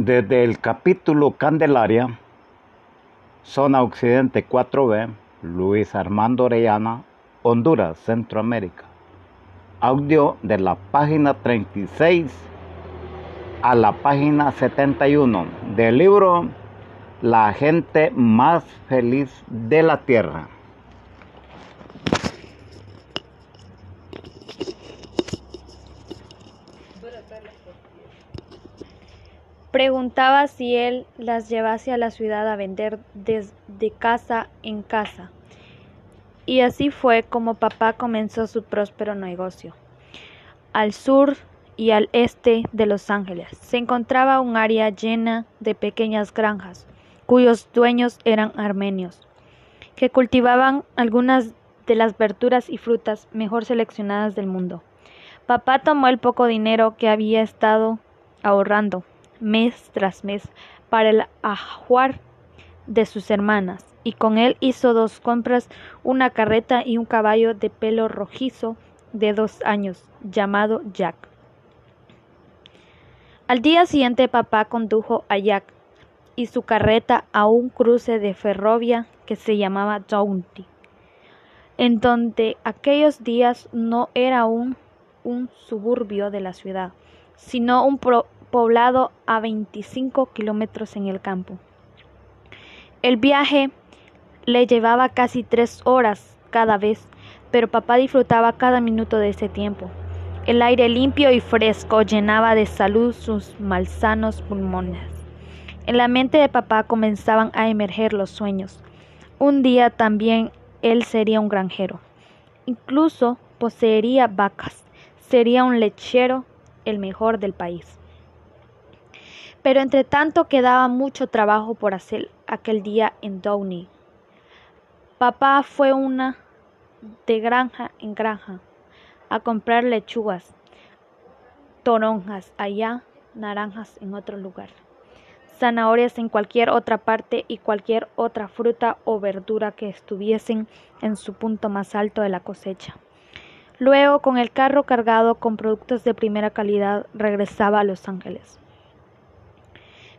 Desde el capítulo Candelaria, zona occidente 4B, Luis Armando Orellana, Honduras, Centroamérica. Audio de la página 36 a la página 71 del libro La gente más feliz de la Tierra. Preguntaba si él las llevase a la ciudad a vender de casa en casa. Y así fue como papá comenzó su próspero negocio. Al sur y al este de Los Ángeles se encontraba un área llena de pequeñas granjas, cuyos dueños eran armenios, que cultivaban algunas de las verduras y frutas mejor seleccionadas del mundo. Papá tomó el poco dinero que había estado ahorrando mes tras mes para el ajuar de sus hermanas, y con él hizo dos compras, una carreta y un caballo de pelo rojizo de dos años, llamado Jack. Al día siguiente papá condujo a Jack y su carreta a un cruce de ferrovia que se llamaba Downey, en donde aquellos días no era un, un suburbio de la ciudad, sino un poblado a 25 kilómetros en el campo. El viaje le llevaba casi tres horas cada vez, pero papá disfrutaba cada minuto de ese tiempo. El aire limpio y fresco llenaba de salud sus malsanos pulmones. En la mente de papá comenzaban a emerger los sueños. Un día también él sería un granjero. Incluso poseería vacas. Sería un lechero, el mejor del país. Pero entre tanto quedaba mucho trabajo por hacer aquel día en Downey. Papá fue una de granja en granja a comprar lechugas, toronjas allá, naranjas en otro lugar, zanahorias en cualquier otra parte y cualquier otra fruta o verdura que estuviesen en su punto más alto de la cosecha. Luego, con el carro cargado con productos de primera calidad, regresaba a Los Ángeles.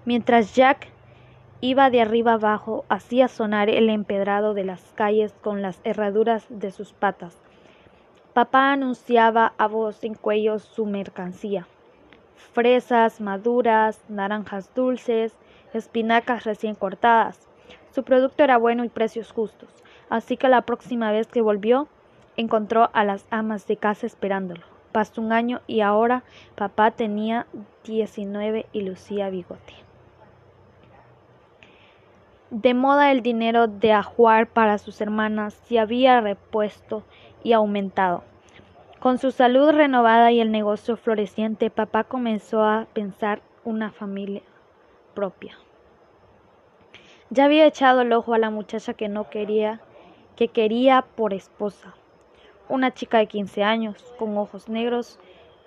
Mientras Jack iba de arriba abajo, hacía sonar el empedrado de las calles con las herraduras de sus patas. Papá anunciaba a voz en cuello su mercancía. Fresas maduras, naranjas dulces, espinacas recién cortadas. Su producto era bueno y precios justos, así que la próxima vez que volvió, encontró a las amas de casa esperándolo. Pasó un año y ahora papá tenía diecinueve y lucía bigote de moda el dinero de ajuar para sus hermanas se había repuesto y aumentado. Con su salud renovada y el negocio floreciente, papá comenzó a pensar una familia propia. Ya había echado el ojo a la muchacha que no quería, que quería por esposa. Una chica de 15 años, con ojos negros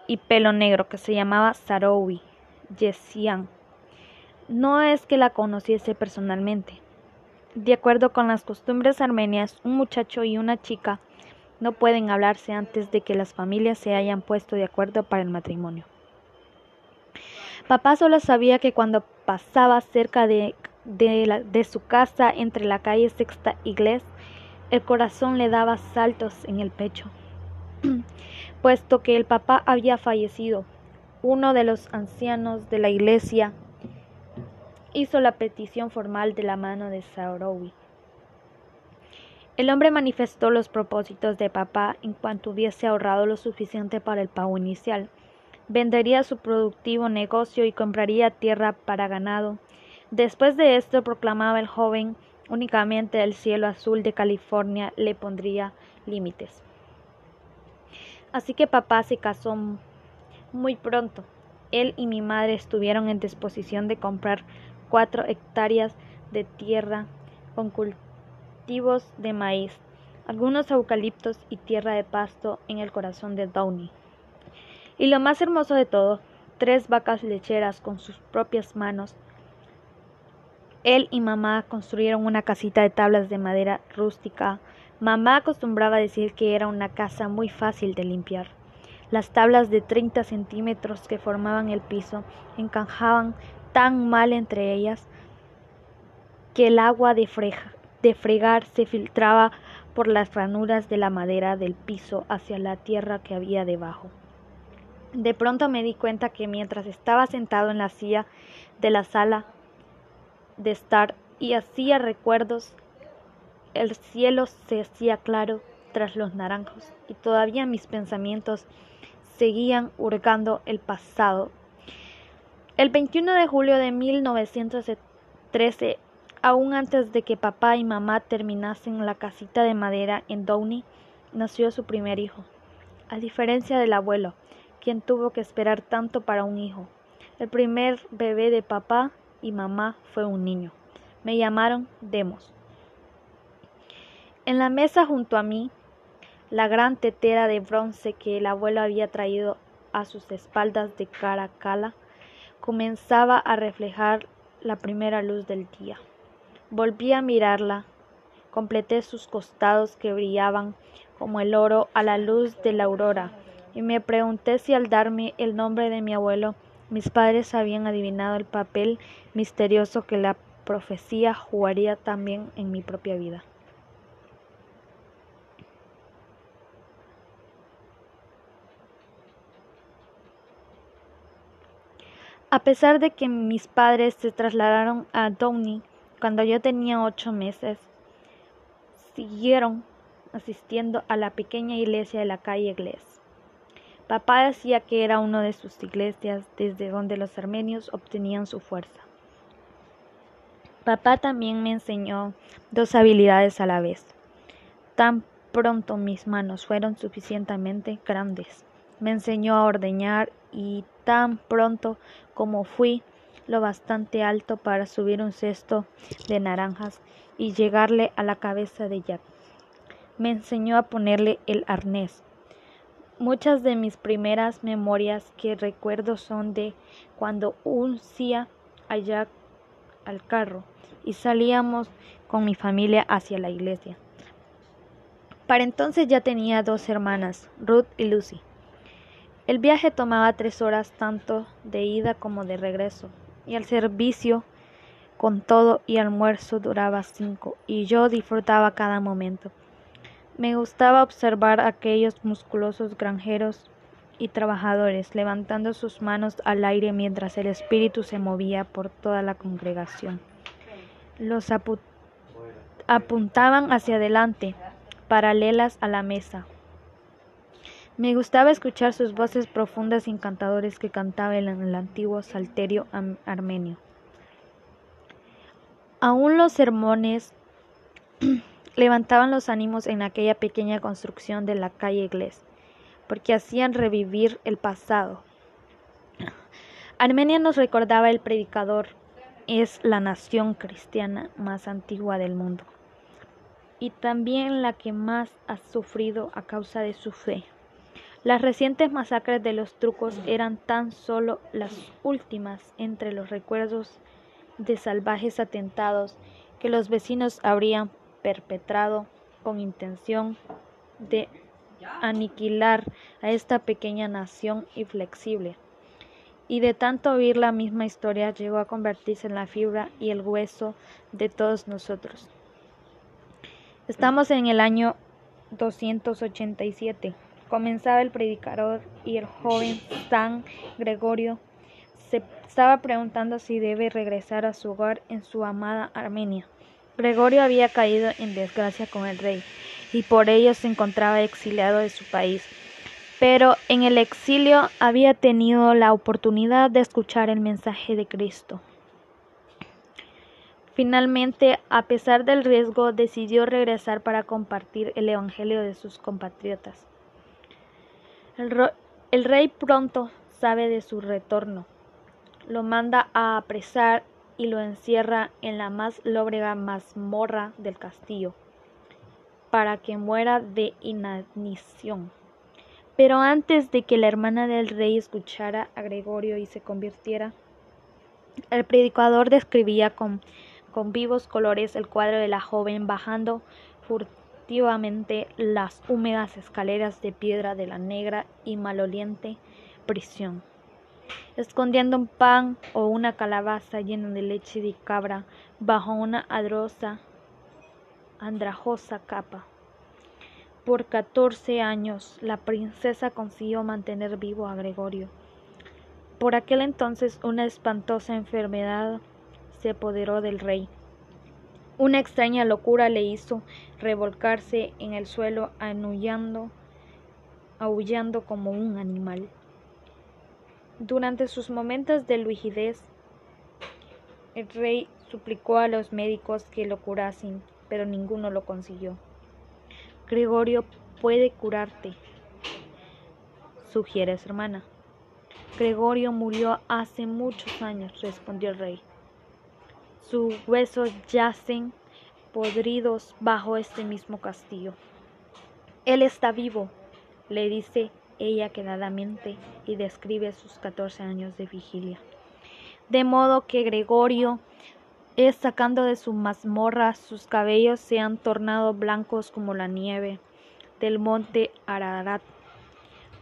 y pelo negro, que se llamaba Sarowi Yesian. No es que la conociese personalmente. De acuerdo con las costumbres armenias, un muchacho y una chica no pueden hablarse antes de que las familias se hayan puesto de acuerdo para el matrimonio. Papá solo sabía que cuando pasaba cerca de, de, su casa entre la calle Sexta Iglesia, el corazón le daba saltos en el pecho, puesto que el papá había fallecido. Uno de los ancianos de la iglesia hizo la petición formal de la mano de Sarowi. El hombre manifestó los propósitos de papá en cuanto hubiese ahorrado lo suficiente para el pago inicial. Vendería su productivo negocio y compraría tierra para ganado. Después de esto proclamaba el joven únicamente el cielo azul de California le pondría límites. Así que papá se casó muy pronto. Él y mi madre estuvieron en disposición de comprar cuatro hectáreas de tierra con cultivos de maíz, algunos eucaliptos y tierra de pasto en el corazón de Downey. Y lo más hermoso de todo, tres vacas lecheras con sus propias manos. Él y mamá construyeron una casita de tablas de madera rústica. Mamá acostumbraba decir que era una casa muy fácil de limpiar. Las tablas de 30 centímetros que formaban el piso encajaban tan mal entre ellas que el agua de, de fregar se filtraba por las ranuras de la madera del piso hacia la tierra que había debajo. De pronto me di cuenta que mientras estaba sentado en la silla de la sala de estar y hacía recuerdos, el cielo se hacía claro tras los naranjos y todavía mis pensamientos seguían hurgando el pasado. El 21 de julio de 1913, aún antes de que papá y mamá terminasen la casita de madera en Downey, nació su primer hijo. A diferencia del abuelo, quien tuvo que esperar tanto para un hijo. El primer bebé de papá y mamá fue un niño. Me llamaron Demos. En la mesa junto a mí, la gran tetera de bronce que el abuelo había traído a sus espaldas de Caracala comenzaba a reflejar la primera luz del día. Volví a mirarla, completé sus costados que brillaban como el oro a la luz de la aurora y me pregunté si al darme el nombre de mi abuelo mis padres habían adivinado el papel misterioso que la profecía jugaría también en mi propia vida. A pesar de que mis padres se trasladaron a Downey cuando yo tenía ocho meses, siguieron asistiendo a la pequeña iglesia de la calle Glés. Papá decía que era una de sus iglesias desde donde los armenios obtenían su fuerza. Papá también me enseñó dos habilidades a la vez. Tan pronto mis manos fueron suficientemente grandes, me enseñó a ordeñar y tan pronto como fui lo bastante alto para subir un cesto de naranjas y llegarle a la cabeza de Jack. Me enseñó a ponerle el arnés Muchas de mis primeras memorias que recuerdo son de cuando uncía allá al carro y salíamos con mi familia hacia la iglesia. Para entonces ya tenía dos hermanas, Ruth y Lucy. El viaje tomaba tres horas tanto de ida como de regreso, y el servicio con todo y almuerzo duraba cinco, y yo disfrutaba cada momento. Me gustaba observar a aquellos musculosos granjeros y trabajadores levantando sus manos al aire mientras el espíritu se movía por toda la congregación. Los apuntaban hacia adelante, paralelas a la mesa. Me gustaba escuchar sus voces profundas y encantadores que cantaban en el antiguo salterio armenio. Aún los sermones levantaban los ánimos en aquella pequeña construcción de la calle Inglés, porque hacían revivir el pasado. Armenia nos recordaba el predicador, es la nación cristiana más antigua del mundo y también la que más ha sufrido a causa de su fe. Las recientes masacres de los trucos eran tan solo las últimas entre los recuerdos de salvajes atentados que los vecinos habrían perpetrado con intención de aniquilar a esta pequeña nación inflexible. Y de tanto oír la misma historia llegó a convertirse en la fibra y el hueso de todos nosotros. Estamos en el año 287. Comenzaba el predicador y el joven San Gregorio se estaba preguntando si debe regresar a su hogar en su amada Armenia. Gregorio había caído en desgracia con el rey y por ello se encontraba exiliado de su país. Pero en el exilio había tenido la oportunidad de escuchar el mensaje de Cristo. Finalmente, a pesar del riesgo, decidió regresar para compartir el Evangelio de sus compatriotas. El, rey pronto sabe de su retorno. Lo manda a apresar y lo encierra en la más lóbrega mazmorra del castillo, para que muera de inanición. Pero antes de que la hermana del rey escuchara a Gregorio y se convirtiera, el predicador describía con, con vivos colores el cuadro de la joven bajando furtivamente las húmedas escaleras de piedra de la negra y maloliente prisión. escondiendo un pan o una calabaza llena de leche de cabra bajo una adrosa, andrajosa capa. Por catorce años la princesa consiguió mantener vivo a Gregorio. Por aquel entonces una espantosa enfermedad se apoderó del rey. Una extraña locura le hizo revolcarse en el suelo anullando, aullando como un animal. Durante sus momentos de lucidez, el rey suplicó a los médicos que lo curasen, pero ninguno lo consiguió. Gregorio puede curarte, sugiere su hermana. Gregorio murió hace muchos años, respondió el rey. Sus huesos yacen podridos bajo este mismo castillo. Él está vivo, le dice ella quedadamente y describe sus catorce años de vigilia. De modo que Gregorio es sacando de su mazmorra, sus cabellos se han tornado blancos como la nieve del monte Ararat,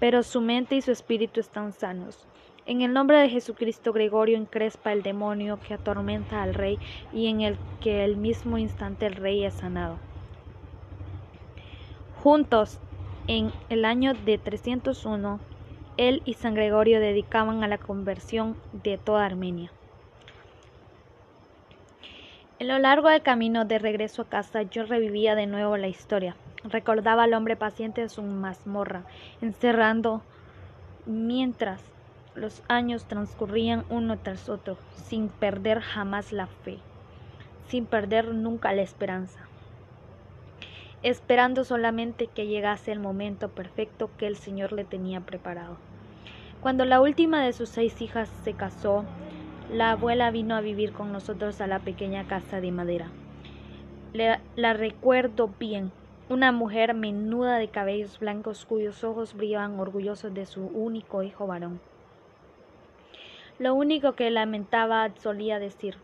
pero su mente y su espíritu están sanos. En el nombre de Jesucristo, Gregorio encrespa el demonio que atormenta al rey y en el que el mismo instante el rey es sanado. Juntos, en el año de 301, él y San Gregorio dedicaban a la conversión de toda Armenia. En lo largo del camino de regreso a casa yo revivía de nuevo la historia. Recordaba al hombre paciente en su mazmorra, encerrando mientras los años transcurrían uno tras otro, sin perder jamás la fe, sin perder nunca la esperanza, esperando solamente que llegase el momento perfecto que el Señor le tenía preparado. Cuando la última de sus seis hijas se casó, la abuela vino a vivir con nosotros a la pequeña casa de madera. la recuerdo bien, una mujer menuda de cabellos blancos cuyos ojos brillaban orgullosos de su único hijo varón. Lo único que lamentaba solía decir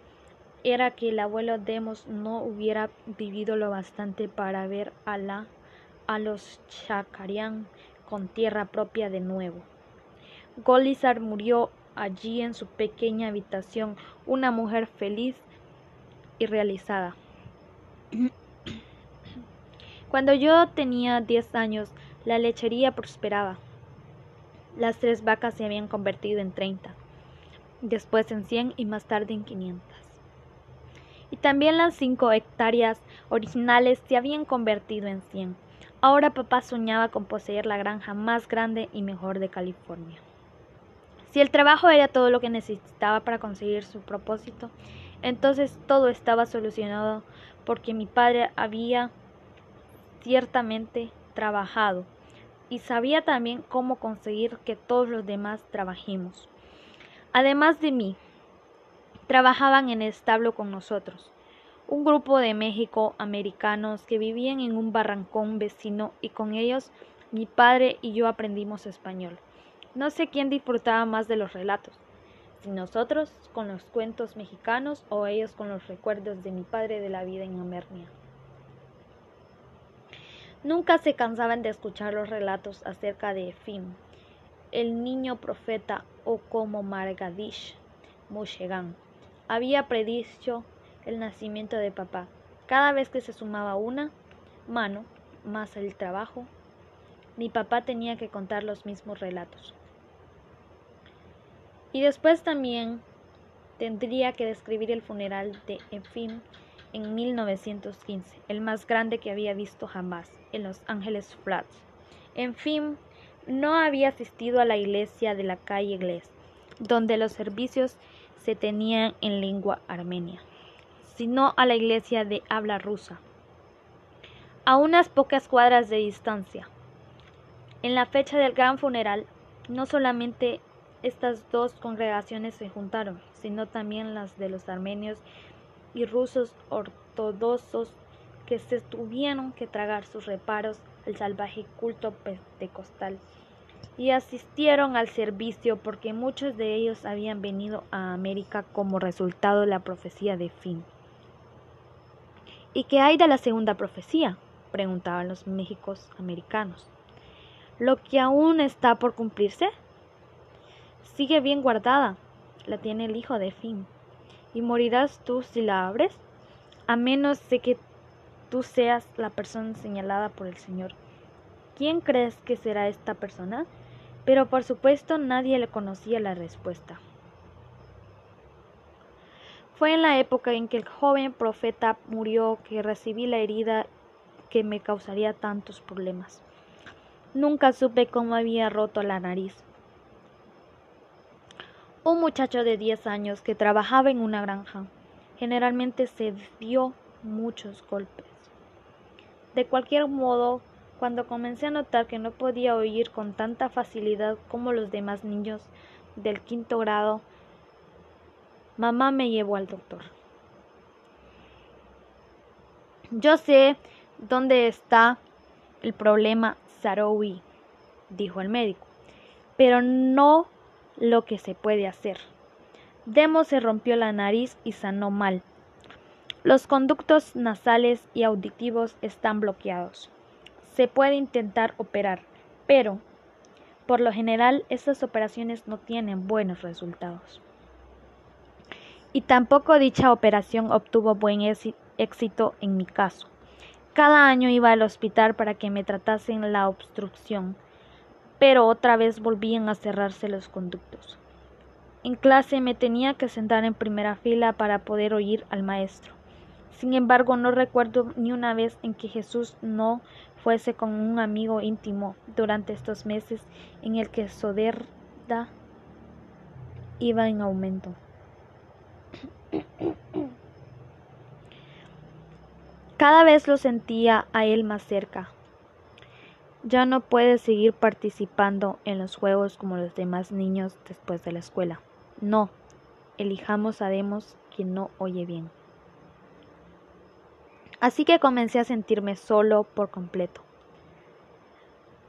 era que el abuelo Demos no hubiera vivido lo bastante para ver a la a los Chacarián con tierra propia de nuevo. Golizar murió allí en su pequeña habitación una mujer feliz y realizada. Cuando yo tenía diez años, la lechería prosperaba. Las tres vacas se habían convertido en treinta, después en cien y más tarde en quinientas. Y también las cinco hectáreas originales se habían convertido en cien. Ahora papá soñaba con poseer la granja más grande y mejor de California. Si el trabajo era todo lo que necesitaba para conseguir su propósito, entonces todo estaba solucionado porque mi padre había ciertamente trabajado y sabía también cómo conseguir que todos los demás trabajemos. Además de mí, trabajaban en establo con nosotros un grupo de México americanos que vivían en un barrancón vecino y con ellos mi padre y yo aprendimos español. No sé quién disfrutaba más de los relatos, si nosotros con los cuentos mexicanos o ellos con los recuerdos de mi padre de la vida en Amernia. Nunca se cansaban de escuchar los relatos acerca de Efim, el niño profeta o como Margadish Moshegan había predicho el nacimiento de papá. Cada vez que se sumaba una mano más el trabajo, mi papá tenía que contar los mismos relatos. Y después también tendría que describir el funeral de Efim en 1915, el más grande que había visto jamás, en Los Ángeles Flats. Efim no había asistido a la iglesia de la calle Inglés, donde los servicios se tenían en lengua armenia, sino a la iglesia de habla rusa, a unas pocas cuadras de distancia. En la fecha del gran funeral, no solamente estas dos congregaciones se juntaron, sino también las de los armenios y rusos ortodoxos que se tuvieron que tragar sus reparos al salvaje culto pentecostal y asistieron al servicio porque muchos de ellos habían venido a América como resultado de la profecía de fin. ¿Y qué hay de la segunda profecía? preguntaban los Méxicos americanos. ¿Lo que aún está por cumplirse? sigue bien guardada, la tiene el hijo de Fin, y morirás tú si la abres, a menos de que tú seas la persona señalada por el Señor. ¿Quién crees que será esta persona? Pero por supuesto nadie le conocía la respuesta. Fue en la época en que el joven profeta murió que recibí la herida que me causaría tantos problemas. Nunca supe cómo había roto la nariz. Un muchacho de 10 años que trabajaba en una granja generalmente se dio muchos golpes. De cualquier modo, cuando comencé a notar que no podía oír con tanta facilidad como los demás niños del quinto grado, mamá me llevó al doctor. Yo sé dónde está el problema Sarowi, dijo el médico, pero no lo que se puede hacer. Demo se rompió la nariz y sanó mal. Los conductos nasales y auditivos están bloqueados se puede intentar operar, pero por lo general estas operaciones no tienen buenos resultados. Y tampoco dicha operación obtuvo buen éxito en mi caso. Cada año iba al hospital para que me tratasen la obstrucción, pero otra vez volvían a cerrarse los conductos. En clase me tenía que sentar en primera fila para poder oír al maestro. Sin embargo, no recuerdo ni una vez en que Jesús no fuese con un amigo íntimo durante estos meses en el que Soderda iba en aumento. Cada vez lo sentía a él más cerca. Ya no puede seguir participando en los juegos como los demás niños después de la escuela. No, elijamos a Demos quien no oye bien. Así que comencé a sentirme solo por completo.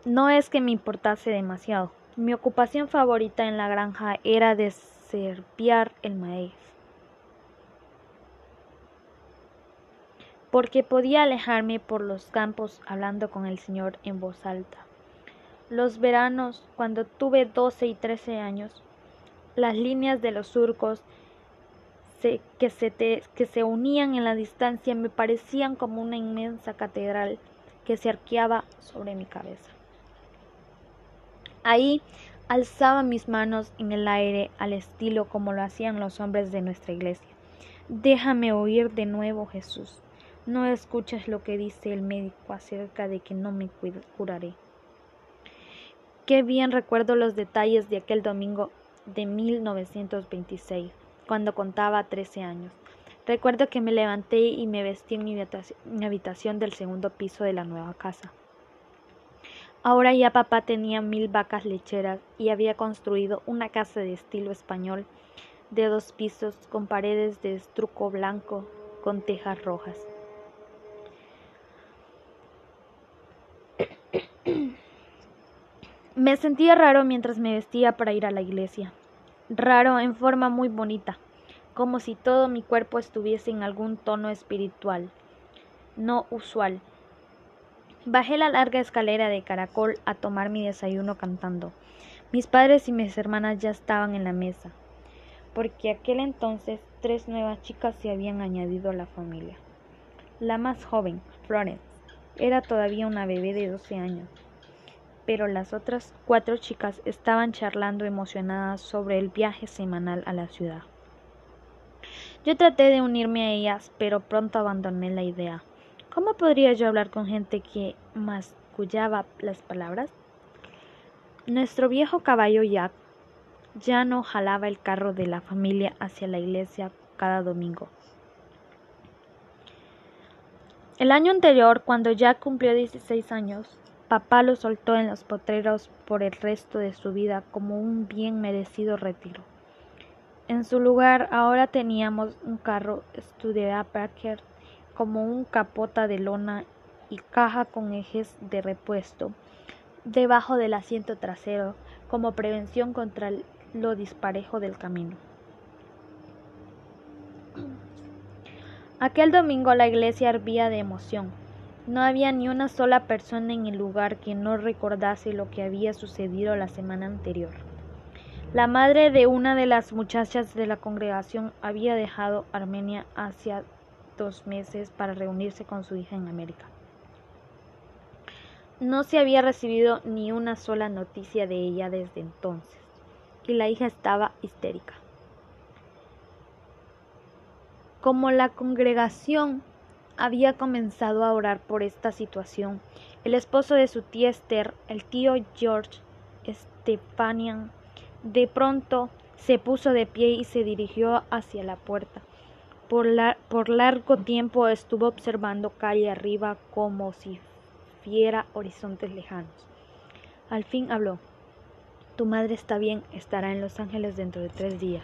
No es que me importase demasiado. Mi ocupación favorita en la granja era deserpiar el maíz. Porque podía alejarme por los campos hablando con el Señor en voz alta. Los veranos, cuando tuve 12 y 13 años, las líneas de los surcos que, se que se unían en la distancia me parecían como una inmensa catedral que se arqueaba sobre mi cabeza. Ahí alzaba mis manos en el aire al estilo como lo hacían los hombres de nuestra iglesia. Déjame oír de nuevo, Jesús. No escuches lo que dice el médico acerca de que no me curaré. Qué bien recuerdo los detalles de aquel domingo de 1926 cuando contaba 13 años. Recuerdo que me levanté y me vestí en mi habitación del segundo piso de la nueva casa. Ahora ya papá tenía mil vacas lecheras y había construido una casa de estilo español de dos pisos con paredes de estruco blanco con tejas rojas. Me sentía raro mientras me vestía para ir a la iglesia raro en forma muy bonita, como si todo mi cuerpo estuviese en algún tono espiritual, no usual. Bajé la larga escalera de caracol a tomar mi desayuno cantando. Mis padres y mis hermanas ya estaban en la mesa, porque aquel entonces tres nuevas chicas se habían añadido a la familia. La más joven, Florence, era todavía una bebé de 12 años pero las otras cuatro chicas estaban charlando emocionadas sobre el viaje semanal a la ciudad. Yo traté de unirme a ellas, pero pronto abandoné la idea. ¿Cómo podría yo hablar con gente que mascullaba las palabras? Nuestro viejo caballo Jack ya no jalaba el carro de la familia hacia la iglesia cada domingo. El año anterior, cuando Jack cumplió 16 años, Papá lo soltó en los potreros por el resto de su vida como un bien merecido retiro. En su lugar ahora teníamos un carro Studebaker como un capota de lona y caja con ejes de repuesto debajo del asiento trasero como prevención contra lo disparejo del camino. Aquel domingo la iglesia hervía de emoción. No había ni una sola persona en el lugar que no recordase lo que había sucedido la semana anterior. La madre de una de las muchachas de la congregación había dejado Armenia hacía dos meses para reunirse con su hija en América. No se había recibido ni una sola noticia de ella desde entonces, y la hija estaba histérica. Como la congregación había comenzado a orar por esta situación, el esposo de su tía Esther, el tío George Stepanian, de pronto se puso de pie y se dirigió hacia la puerta. Por, por largo tiempo estuvo observando calle arriba como si viera horizontes lejanos. Al fin habló. Tu madre está bien, estará en Los Ángeles dentro de tres días.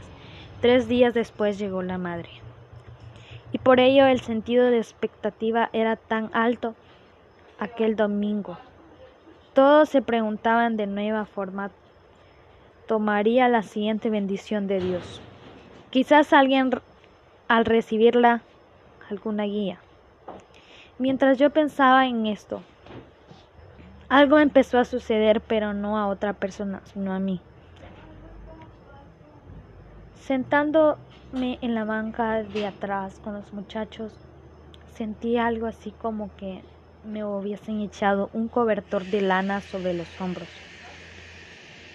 Tres días después llegó la madre. Por ello el sentido de expectativa era tan alto aquel domingo. Todos se preguntaban de nueva forma tomaría la siguiente bendición de Dios. Quizás alguien al recibirla alguna guía. Mientras yo pensaba en esto, algo empezó a suceder, pero no a otra persona, sino a mí. En la banca de atrás con los muchachos, sentí algo así como que me hubiesen echado un cobertor de lana sobre los hombros.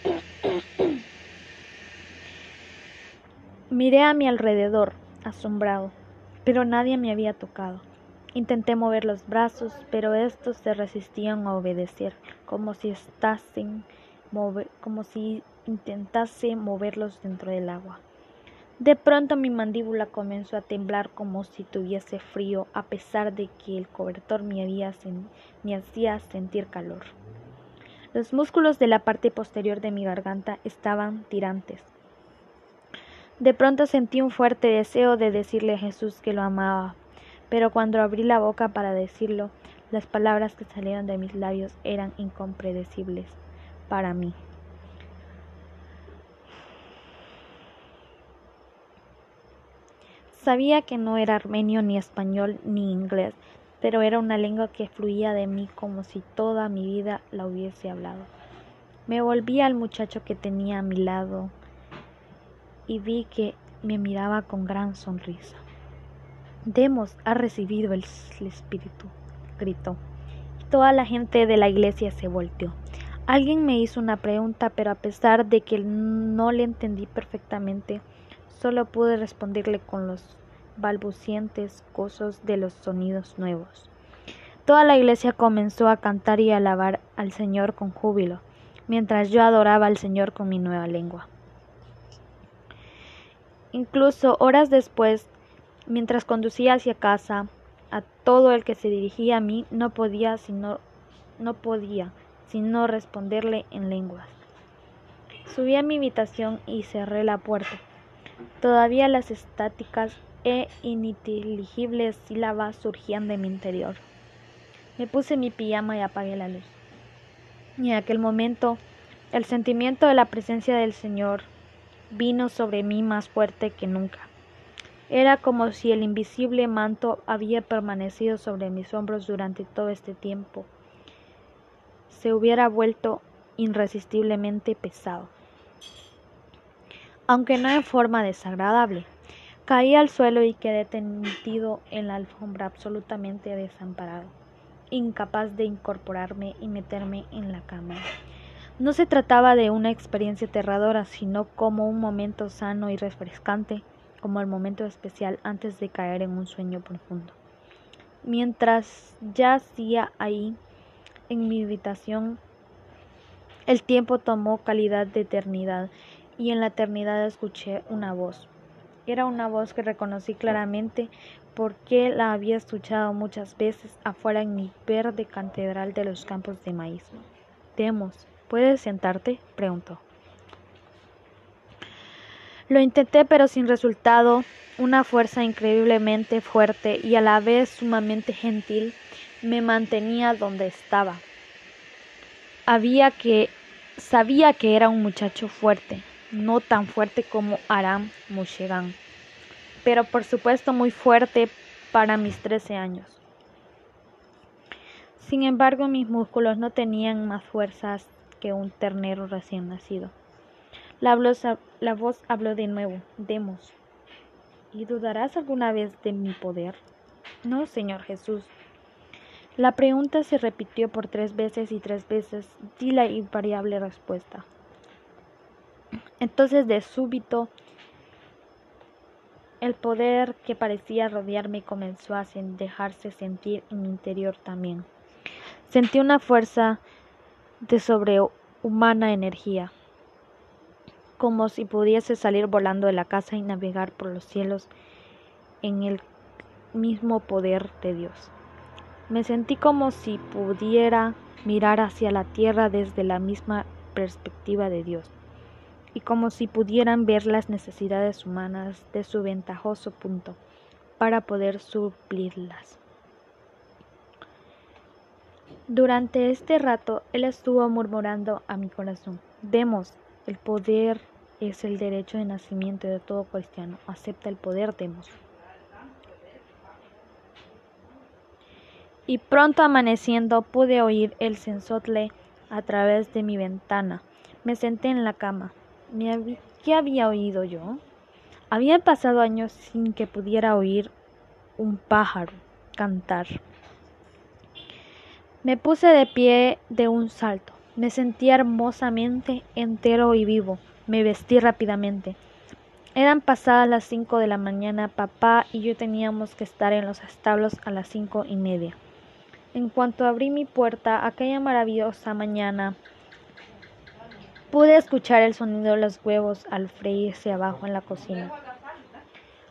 Miré a mi alrededor, asombrado, pero nadie me había tocado. Intenté mover los brazos, pero estos se resistían a obedecer, como si estasen como si intentase moverlos dentro del agua. De pronto mi mandíbula comenzó a temblar como si tuviese frío, a pesar de que el cobertor me, me hacía sentir calor. Los músculos de la parte posterior de mi garganta estaban tirantes. De pronto sentí un fuerte deseo de decirle a Jesús que lo amaba, pero cuando abrí la boca para decirlo, las palabras que salieron de mis labios eran incompredecibles para mí. Sabía que no era armenio ni español ni inglés, pero era una lengua que fluía de mí como si toda mi vida la hubiese hablado. Me volví al muchacho que tenía a mi lado y vi que me miraba con gran sonrisa. Demos ha recibido el, Espíritu, gritó. Y toda la gente de la iglesia se volteó. Alguien me hizo una pregunta, pero a pesar de que no le entendí perfectamente, solo pude responderle con los balbucientes gozos de los sonidos nuevos. Toda la iglesia comenzó a cantar y alabar al Señor con júbilo, mientras yo adoraba al Señor con mi nueva lengua. Incluso horas después, mientras conducía hacia casa, a todo el que se dirigía a mí no podía sino no podía sino responderle en lenguas. Subí a mi habitación y cerré la puerta. Todavía las estáticas e ininteligibles sílabas surgían de mi interior. Me puse mi pijama y apagué la luz. Y en aquel momento, el sentimiento de la presencia del Señor vino sobre mí más fuerte que nunca. Era como si el invisible manto había permanecido sobre mis hombros durante todo este tiempo. Se hubiera vuelto irresistiblemente pesado. Aunque no en forma desagradable. Caí al suelo y quedé tendido en la alfombra absolutamente desamparado, incapaz de incorporarme y meterme en la cama. No se trataba de una experiencia aterradora, sino como un momento sano y refrescante, como el momento especial antes de caer en un sueño profundo. Mientras yacía ahí, en mi habitación, el tiempo tomó calidad de eternidad y en la eternidad escuché una voz. Era una voz que reconocí claramente porque la había escuchado muchas veces afuera en mi verde catedral de los campos de maíz. Demos, ¿Puedes sentarte? preguntó. Lo intenté pero sin resultado. Una fuerza increíblemente fuerte y a la vez sumamente gentil me mantenía donde estaba. Había que sabía que era un muchacho fuerte, no tan fuerte como Aram Mushegan, pero por supuesto muy fuerte para mis trece años. Sin embargo, mis músculos no tenían más fuerzas que un ternero recién nacido. La, la voz habló de nuevo. Demos. ¿Y dudarás alguna vez de mi poder? No, Señor Jesús. La pregunta se repitió por tres veces y tres veces di la invariable respuesta. Entonces de súbito el poder que parecía rodearme comenzó a dejarse sentir en mi interior también. Sentí una fuerza de sobrehumana energía, como si pudiese salir volando de la casa y navegar por los cielos en el mismo poder de Dios. Me sentí como si pudiera mirar hacia la tierra desde la misma perspectiva de Dios y como si pudieran ver las necesidades humanas de su ventajoso punto para poder suplirlas. Durante este rato él estuvo murmurando a mi corazón, demos, el poder es el derecho de nacimiento de todo cristiano, acepta el poder, demos. Y pronto amaneciendo pude oír el sensotle a través de mi ventana. Me senté en la cama, ¿Qué había oído yo? Había pasado años sin que pudiera oír un pájaro cantar. Me puse de pie de un salto. Me sentí hermosamente entero y vivo. Me vestí rápidamente. Eran pasadas las cinco de la mañana. Papá y yo teníamos que estar en los establos a las cinco y media. En cuanto abrí mi puerta, aquella maravillosa mañana, Pude escuchar el sonido de los huevos al freírse abajo en la cocina.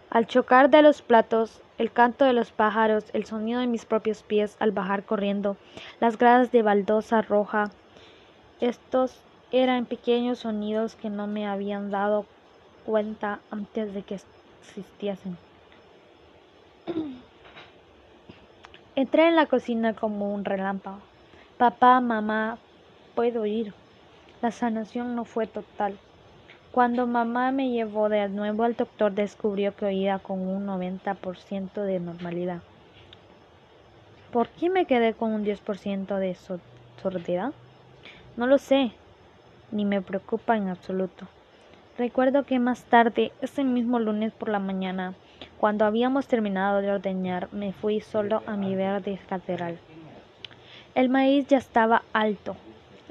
Al chocar de los platos, el canto de los pájaros, el sonido de mis propios pies al bajar corriendo, las gradas de baldosa roja. Estos eran pequeños sonidos que no me habían dado cuenta antes de que existiesen. Entré en la cocina como un relámpago. Papá, mamá, puedo ir. La sanación no fue total. Cuando mamá me llevó de nuevo al doctor descubrió que oía con un 90% de normalidad. ¿Por qué me quedé con un 10% de sordera? No lo sé, ni me preocupa en absoluto. Recuerdo que más tarde, ese mismo lunes por la mañana, cuando habíamos terminado de ordeñar, me fui solo a mi verde catedral. El maíz ya estaba alto,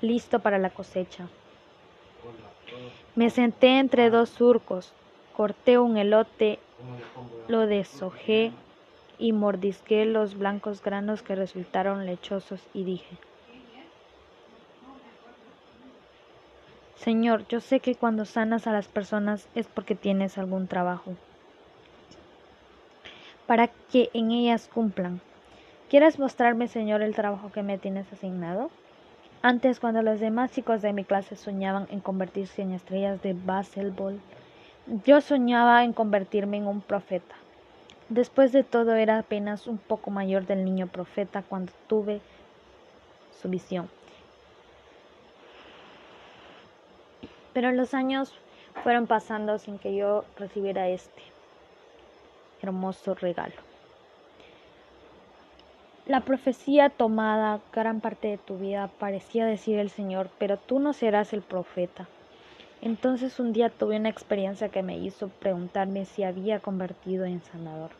listo para la cosecha. Me senté entre dos surcos, corté un elote, lo deshojé y mordisqué los blancos granos que resultaron lechosos y dije, Señor, yo sé que cuando sanas a las personas es porque tienes algún trabajo, para que en ellas cumplan. ¿Quieres mostrarme, Señor, el trabajo que me tienes asignado? Antes, cuando los demás chicos de mi clase soñaban en convertirse en estrellas de basketball, yo soñaba en convertirme en un profeta. Después de todo, era apenas un poco mayor del niño profeta cuando tuve su visión. Pero los años fueron pasando sin que yo recibiera este hermoso regalo. La profecía tomada gran parte de tu vida parecía decir el Señor, pero tú no serás el profeta. Entonces un día tuve una experiencia que me hizo preguntarme si había convertido en sanador.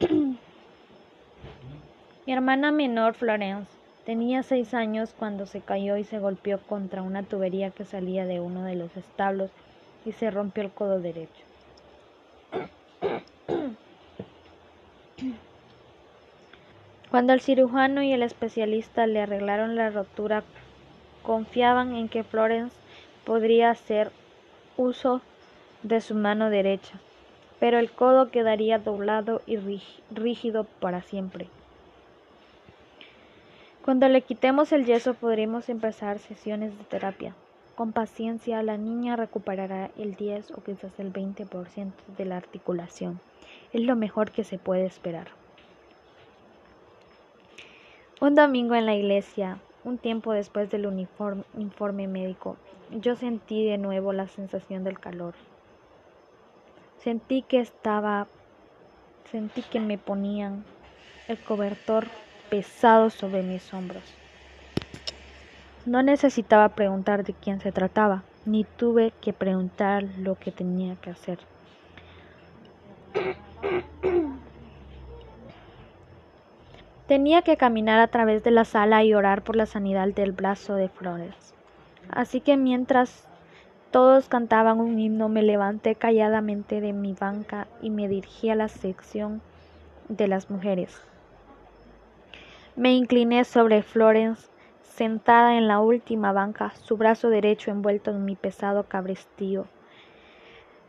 Mi hermana menor, Florence, tenía seis años cuando se cayó y se golpeó contra una tubería que salía de uno de los establos y se rompió el codo derecho. Cuando el cirujano y el especialista le arreglaron la rotura, confiaban en que Florence podría hacer uso de su mano derecha, pero el codo quedaría doblado y rígido para siempre. Cuando le quitemos el yeso podremos empezar sesiones de terapia. Con paciencia la niña recuperará el 10 o quizás el 20% de la articulación. Es lo mejor que se puede esperar. Un domingo en la iglesia, un tiempo después del uniforme, informe médico, yo sentí de nuevo la sensación del calor. Sentí que estaba, sentí que me ponían el cobertor pesado sobre mis hombros. No necesitaba preguntar de quién se trataba. ni tuve que preguntar lo que tenía que hacer. Tenía que caminar a través de la sala y orar por la sanidad del brazo de Flores. Así que mientras todos cantaban un himno, me levanté calladamente de mi banca y me dirigí a la sección de las mujeres. Me incliné sobre Florence, sentada en la última banca, su brazo derecho envuelto en mi pesado cabrestío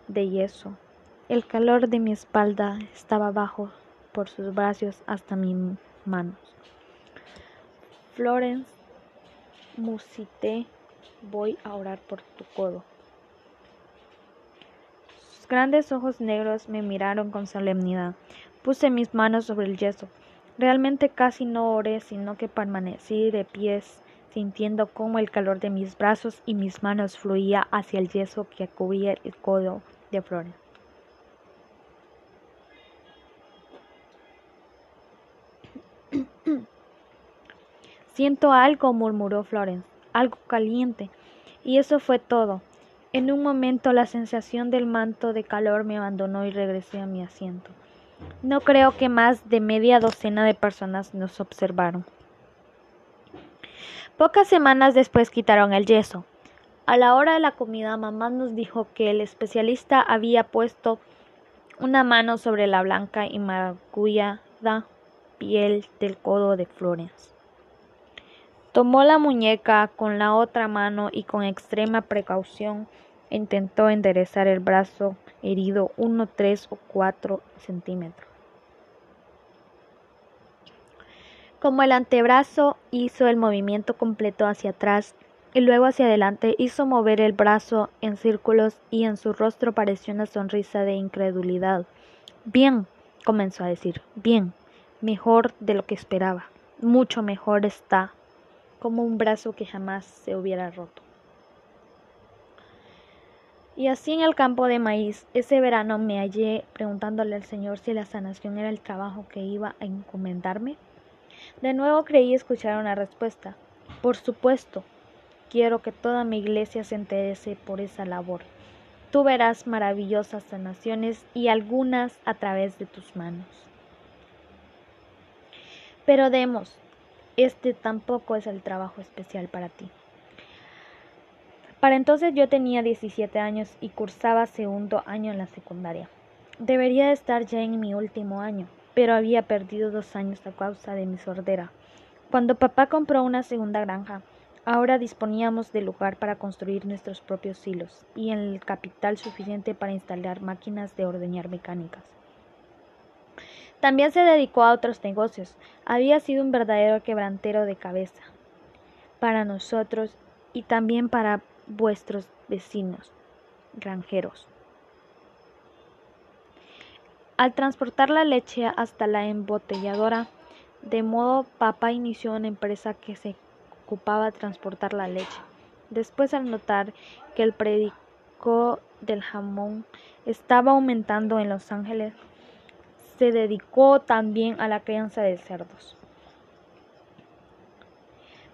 de yeso. El calor de mi espalda estaba bajo por sus brazos hasta mis manos. Florence, musité, voy a orar por tu codo. Sus grandes ojos negros me miraron con solemnidad. Puse mis manos sobre el yeso. Realmente casi no oré, sino que permanecí de pies, sintiendo cómo el calor de mis brazos y mis manos fluía hacia el yeso que cubría el codo de Florence. Siento algo, murmuró Florence, algo caliente. Y eso fue todo. En un momento la sensación del manto de calor me abandonó y regresé a mi asiento. No creo que más de media docena de personas nos observaron. Pocas semanas después quitaron el yeso. A la hora de la comida, mamá nos dijo que el especialista había puesto una mano sobre la blanca y magullada piel del codo de Florence. Tomó la muñeca con la otra mano y con extrema precaución intentó enderezar el brazo herido uno, tres o cuatro centímetros. Como el antebrazo hizo el movimiento completo hacia atrás y luego hacia adelante, hizo mover el brazo en círculos y en su rostro apareció una sonrisa de incredulidad. Bien, comenzó a decir, bien, mejor de lo que esperaba, mucho mejor está como un brazo que jamás se hubiera roto. Y así en el campo de maíz, ese verano me hallé preguntándole al Señor si la sanación era el trabajo que iba a encomendarme. De nuevo creí escuchar una respuesta. Por supuesto, quiero que toda mi iglesia se interese por esa labor. Tú verás maravillosas sanaciones y algunas a través de tus manos. Pero demos, este tampoco es el trabajo especial para ti. Para entonces yo tenía 17 años y cursaba segundo año en la secundaria. Debería estar ya en mi último año, pero había perdido dos años a causa de mi sordera. Cuando papá compró una segunda granja, ahora disponíamos de lugar para construir nuestros propios hilos y el capital suficiente para instalar máquinas de ordeñar mecánicas. También se dedicó a otros negocios. Había sido un verdadero quebrantero de cabeza para nosotros y también para vuestros vecinos granjeros. Al transportar la leche hasta la embotelladora, de modo papá inició una empresa que se ocupaba de transportar la leche. Después al notar que el predico del jamón estaba aumentando en Los Ángeles, se dedicó también a la crianza de cerdos.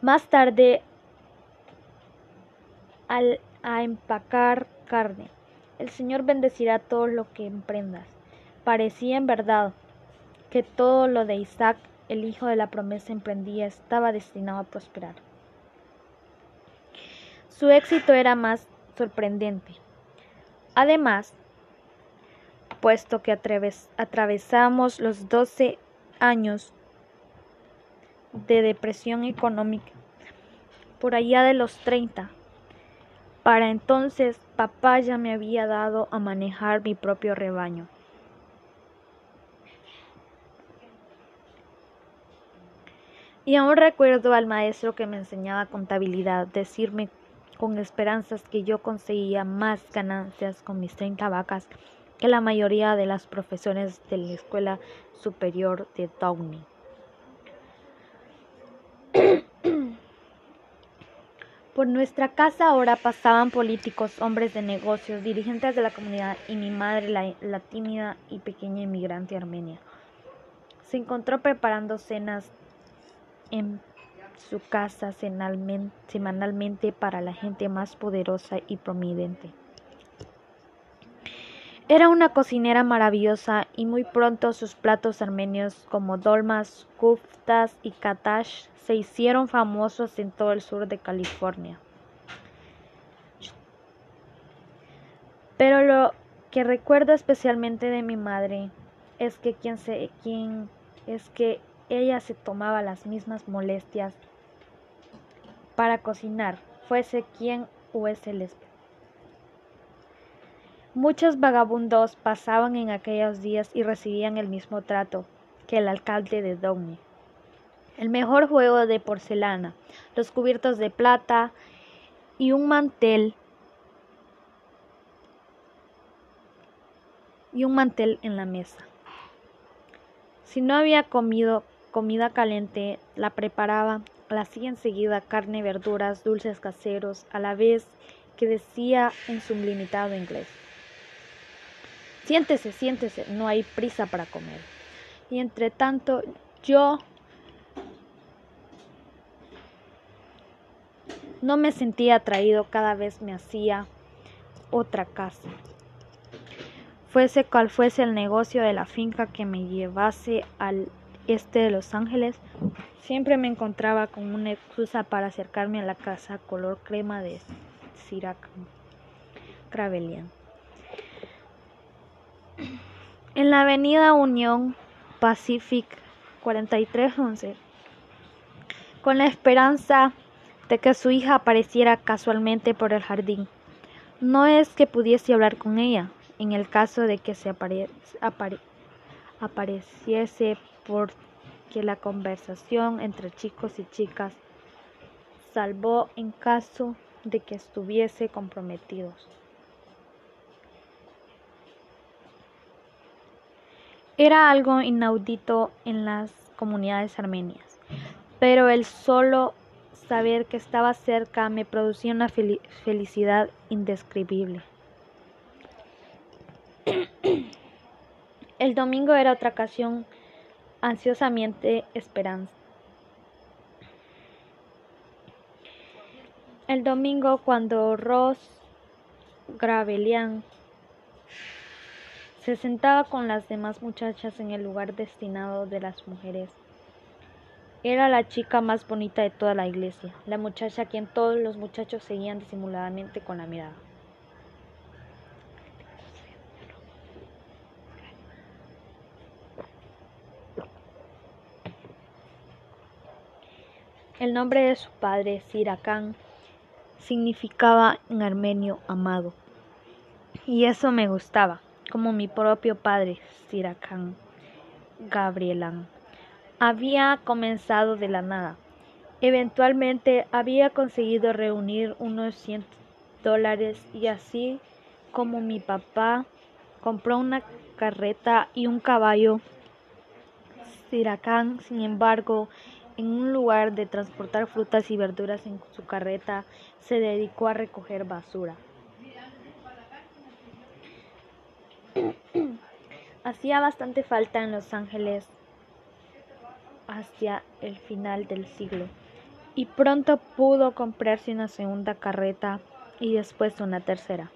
Más tarde, al, empacar carne, el Señor bendecirá todo lo que emprendas. Parecía en verdad que todo lo de Isaac, el hijo de la promesa emprendía, estaba destinado a prosperar. Su éxito era más sorprendente. Además, puesto que atravesamos los 12 años de depresión económica, por allá de los 30. Para entonces papá ya me había dado a manejar mi propio rebaño. Y aún recuerdo al maestro que me enseñaba contabilidad decirme con esperanzas que yo conseguía más ganancias con mis 30 vacas que la mayoría de las profesores de la Escuela Superior de Downey. Por nuestra casa ahora pasaban políticos, hombres de negocios, dirigentes de la comunidad y mi madre, la, la tímida y pequeña inmigrante armenia. Se encontró preparando cenas en su casa semanalmente para la gente más poderosa y prominente. Era una cocinera maravillosa y muy pronto sus platos armenios como dolmas, kuftas y katash se hicieron famosos en todo el sur de California. Pero lo que recuerdo especialmente de mi madre es que quien se, quien, es que ella se tomaba las mismas molestias para cocinar, fuese quien hubiese el Muchos vagabundos pasaban en aquellos días y recibían el mismo trato que el alcalde de Downey. El mejor juego de porcelana, los cubiertos de plata y un mantel y un mantel en la mesa. Si no había comido comida caliente, la preparaba, la hacía enseguida carne, verduras, dulces caseros, a la vez que decía en su limitado inglés. Siéntese, siéntese, no hay prisa para comer. Y entre tanto, yo no me sentía atraído cada vez me hacía otra casa. Fuese cual fuese el negocio de la finca que me llevase al este de Los Ángeles, siempre me encontraba con una excusa para acercarme a la casa color crema de Sirac Cravelian. En la avenida Unión Pacific 4311, con la esperanza de que su hija apareciera casualmente por el jardín. No es que pudiese hablar con ella, en el caso de que se apareciese porque la conversación entre chicos y chicas salvó en caso de que estuviese comprometidos. Era algo inaudito en las comunidades armenias, pero el solo saber que estaba cerca me producía una felicidad indescribible. El domingo era otra ocasión ansiosamente esperanza. El domingo cuando Ross Gravelian se sentaba con las demás muchachas en el lugar destinado de las mujeres. Era la chica más bonita de toda la iglesia, la muchacha a quien todos los muchachos seguían disimuladamente con la mirada. El nombre de su padre, Siracán, significaba en armenio amado, y eso me gustaba como mi propio padre, Siracán Gabrielán. Había comenzado de la nada. Eventualmente había conseguido reunir unos 100 dólares y así como mi papá compró una carreta y un caballo. Siracán, sin embargo, en un lugar de transportar frutas y verduras en su carreta, se dedicó a recoger basura. Hacía bastante falta en Los Ángeles hacia el final del siglo y pronto pudo comprarse una segunda carreta y después una tercera.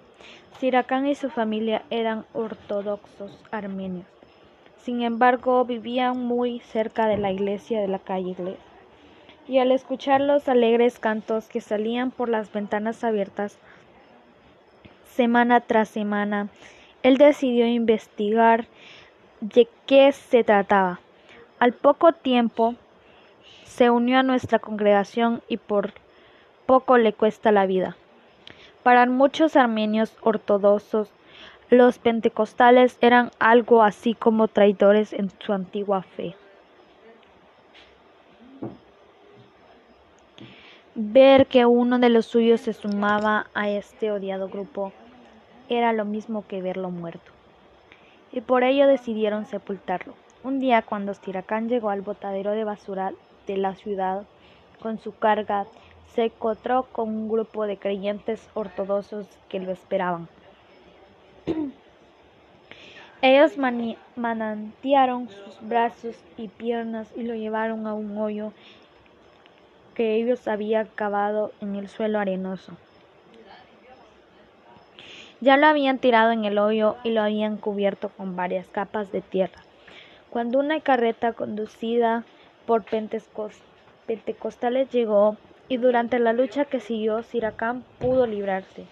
Siracán y su familia eran ortodoxos armenios. Sin embargo, vivían muy cerca de la iglesia de la calle Y al escuchar los alegres cantos que salían por las ventanas abiertas semana tras semana, él decidió investigar de qué se trataba. Al poco tiempo se unió a nuestra congregación y por poco le cuesta la vida. Para muchos armenios ortodoxos, los pentecostales eran algo así como traidores en su antigua fe. Ver que uno de los suyos se sumaba a este odiado grupo era lo mismo que verlo muerto. Y por ello decidieron sepultarlo. Un día cuando Stiracán llegó al botadero de basura de la ciudad con su carga, se encontró con un grupo de creyentes ortodoxos que lo esperaban. Ellos manantearon sus brazos y piernas y lo llevaron a un hoyo que ellos habían cavado en el suelo arenoso. Ya lo habían tirado en el hoyo y lo habían cubierto con varias capas de tierra. Cuando una carreta conducida por pentecostales llegó y durante la lucha que siguió, Siracán pudo librarse.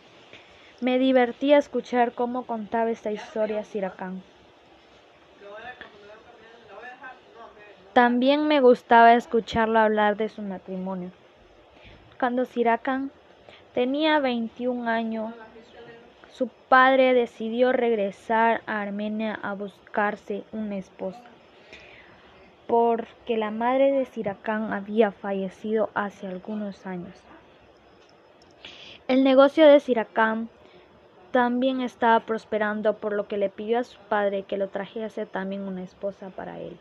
Me divertía escuchar cómo contaba esta historia Siracán. También me gustaba escucharlo hablar de su matrimonio. Cuando Siracán tenía 21 años, su padre decidió regresar a Armenia a buscarse una esposa, porque la madre de Siracán había fallecido hace algunos años. El negocio de Siracán también estaba prosperando, por lo que le pidió a su padre que lo trajese también una esposa para él.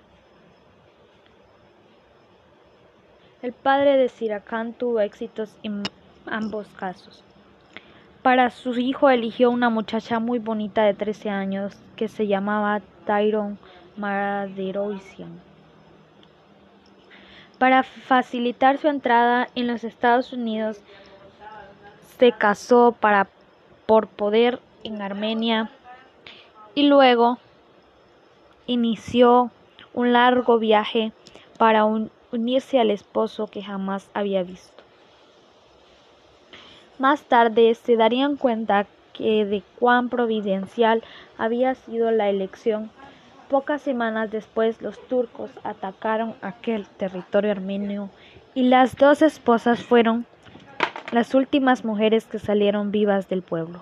El padre de Siracán tuvo éxitos en ambos casos. Para su hijo eligió una muchacha muy bonita de 13 años que se llamaba Tyrone Maraderoisian. Para facilitar su entrada en los Estados Unidos, se casó para, por poder en Armenia y luego inició un largo viaje para un unirse al esposo que jamás había visto. Más tarde se darían cuenta que de cuán providencial había sido la elección. Pocas semanas después los turcos atacaron aquel territorio armenio y las dos esposas fueron las últimas mujeres que salieron vivas del pueblo.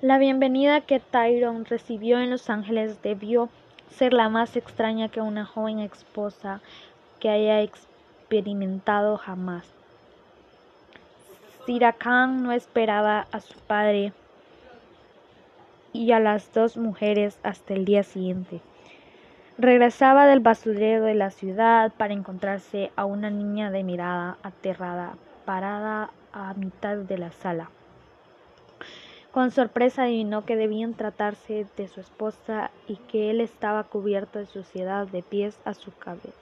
La bienvenida que Tyrone recibió en Los Ángeles debió ser la más extraña que una joven esposa que haya experimentado jamás. Sirakan no esperaba a su padre y a las dos mujeres hasta el día siguiente. Regresaba del basurero de la ciudad para encontrarse a una niña de mirada aterrada parada a mitad de la sala. Con sorpresa adivinó que debían tratarse de su esposa y que él estaba cubierto de suciedad de pies a su cabeza.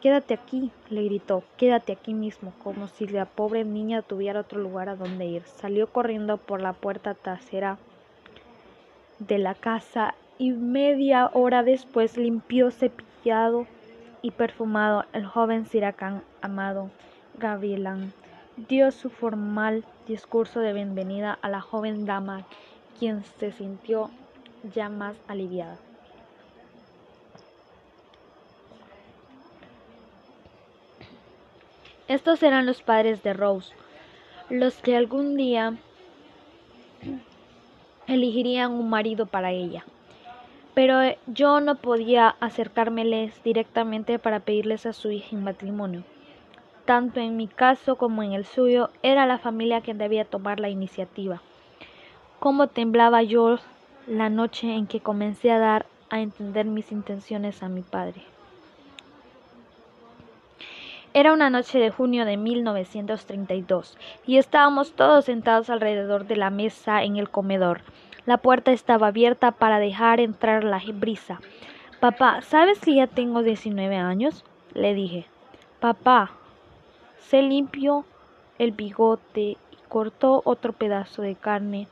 Quédate aquí, le gritó, quédate aquí mismo, como si la pobre niña tuviera otro lugar a donde ir. Salió corriendo por la puerta trasera de la casa y media hora después limpió, cepillado y perfumado el joven Siracán amado Gabrielán dio su formal discurso de bienvenida a la joven dama, quien se sintió ya más aliviada. Estos eran los padres de Rose, los que algún día elegirían un marido para ella. Pero yo no podía acercármeles directamente para pedirles a su hija en matrimonio tanto en mi caso como en el suyo, era la familia quien debía tomar la iniciativa. Cómo temblaba yo la noche en que comencé a dar a entender mis intenciones a mi padre. Era una noche de junio de 1932 y estábamos todos sentados alrededor de la mesa en el comedor. La puerta estaba abierta para dejar entrar la brisa. Papá, ¿sabes que ya tengo 19 años? Le dije. Papá, se limpió el bigote y cortó otro pedazo de carne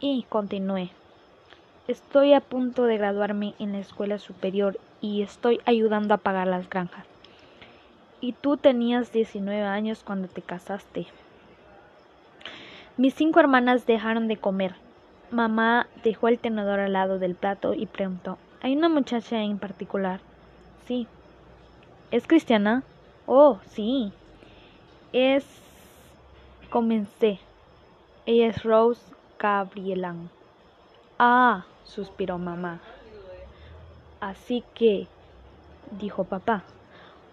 y continué. Estoy a punto de graduarme en la escuela superior y estoy ayudando a pagar las granjas. Y tú tenías 19 años cuando te casaste. Mis cinco hermanas dejaron de comer. Mamá dejó el tenedor al lado del plato y preguntó, ¿hay una muchacha en particular? Sí. ¿Es cristiana? Oh, sí. Es. Comencé. Ella es Rose Gabrielan. Ah, suspiró mamá. Así que, dijo papá.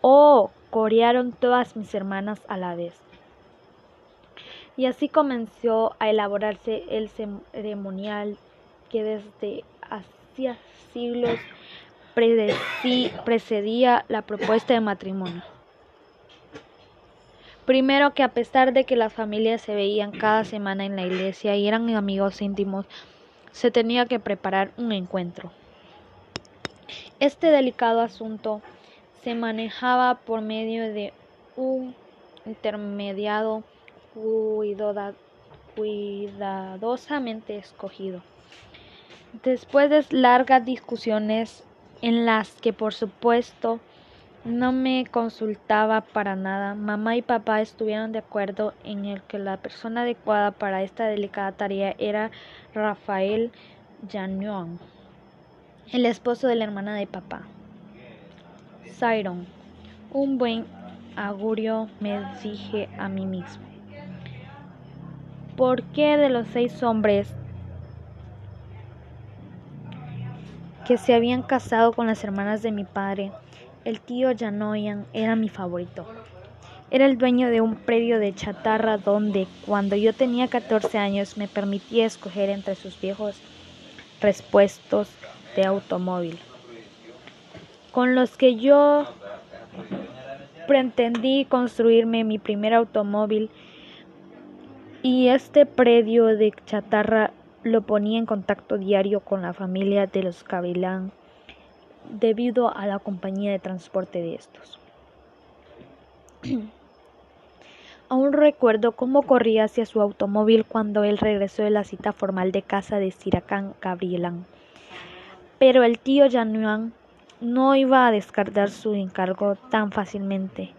Oh, corearon todas mis hermanas a la vez. Y así comenzó a elaborarse el ceremonial que desde hacía siglos precedía la propuesta de matrimonio. Primero que a pesar de que las familias se veían cada semana en la iglesia y eran amigos íntimos, se tenía que preparar un encuentro. Este delicado asunto se manejaba por medio de un intermediado cuidadosamente escogido. Después de largas discusiones en las que por supuesto no me consultaba para nada, mamá y papá estuvieron de acuerdo en el que la persona adecuada para esta delicada tarea era Rafael Janion, el esposo de la hermana de papá. Siron, un buen augurio, me dije a mí mismo. ¿Por qué de los seis hombres que se habían casado con las hermanas de mi padre, el tío Janoyan era mi favorito? Era el dueño de un predio de chatarra donde, cuando yo tenía 14 años, me permitía escoger entre sus viejos respuestos de automóvil, con los que yo pretendí construirme mi primer automóvil y este predio de chatarra lo ponía en contacto diario con la familia de los Gavilán debido a la compañía de transporte de estos. Aún recuerdo cómo corría hacia su automóvil cuando él regresó de la cita formal de casa de Siracán Gabrielán. Pero el tío Januán no iba a descartar su encargo tan fácilmente.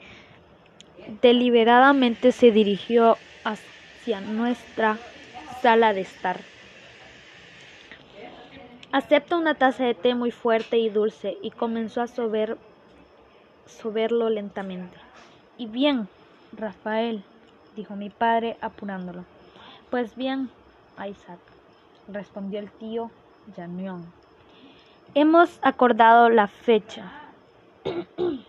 Deliberadamente se dirigió hacia nuestra sala de estar. Aceptó una taza de té muy fuerte y dulce y comenzó a sober, soberlo lentamente. Y bien, Rafael, dijo mi padre apurándolo. Pues bien, Isaac, respondió el tío Janión. Hemos acordado la fecha.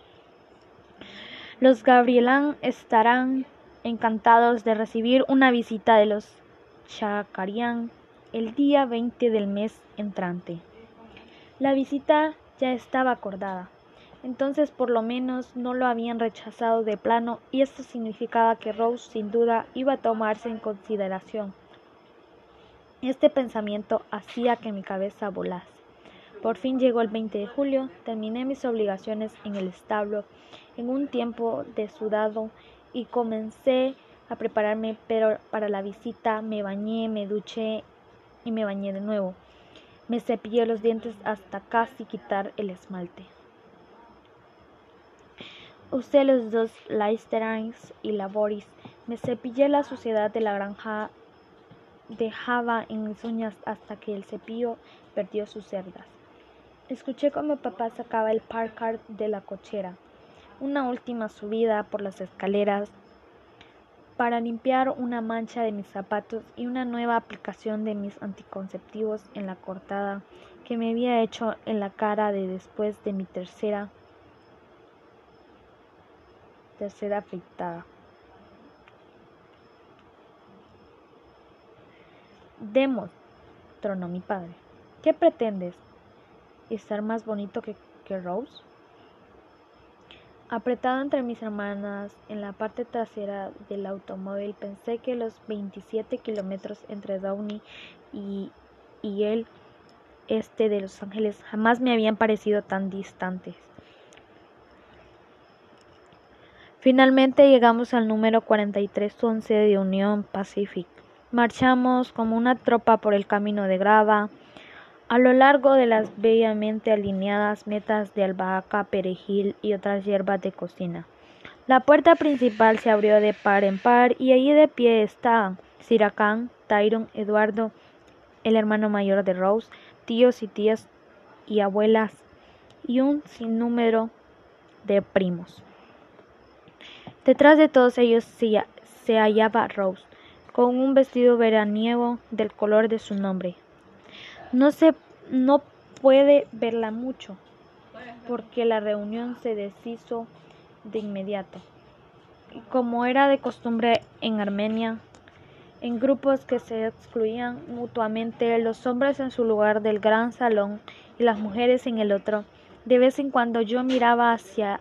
Los Gabrielán estarán encantados de recibir una visita de los Chacarián el día 20 del mes entrante. La visita ya estaba acordada, entonces por lo menos no lo habían rechazado de plano y esto significaba que Rose sin duda iba a tomarse en consideración. Este pensamiento hacía que mi cabeza volase. Por fin llegó el 20 de julio, terminé mis obligaciones en el establo en un tiempo desudado y comencé a prepararme para la visita. Me bañé, me duché y me bañé de nuevo. Me cepillé los dientes hasta casi quitar el esmalte. Usé los dos Listerines y la Boris. Me cepillé la suciedad de la granja. Dejaba en mis uñas hasta que el cepillo perdió sus cerdas. Escuché cómo papá sacaba el parkar de la cochera. Una última subida por las escaleras para limpiar una mancha de mis zapatos y una nueva aplicación de mis anticonceptivos en la cortada que me había hecho en la cara de después de mi tercera tercera afeitada. Demos, tronó mi padre. ¿Qué pretendes? estar más bonito que, Rose? Apretado entre mis hermanas en la parte trasera del automóvil, pensé que los 27 kilómetros entre Downey y, el este de Los Ángeles jamás me habían parecido tan distantes. Finalmente llegamos al número 4311 de Unión Pacific. Marchamos como una tropa por el camino de grava, a lo largo de las bellamente alineadas metas de albahaca, perejil y otras hierbas de cocina. La puerta principal se abrió de par en par y allí de pie estaban Siracán, Tyron, Eduardo, el hermano mayor de Rose, tíos y tías y abuelas y un sinnúmero de primos. Detrás de todos ellos se, se hallaba Rose, con un vestido veraniego del color de su nombre, no se no puede verla mucho porque la reunión se deshizo de inmediato. Y como era de costumbre en Armenia, en grupos que se excluían mutuamente, los hombres en su lugar del gran salón y las mujeres en el otro, de vez en cuando yo miraba hacia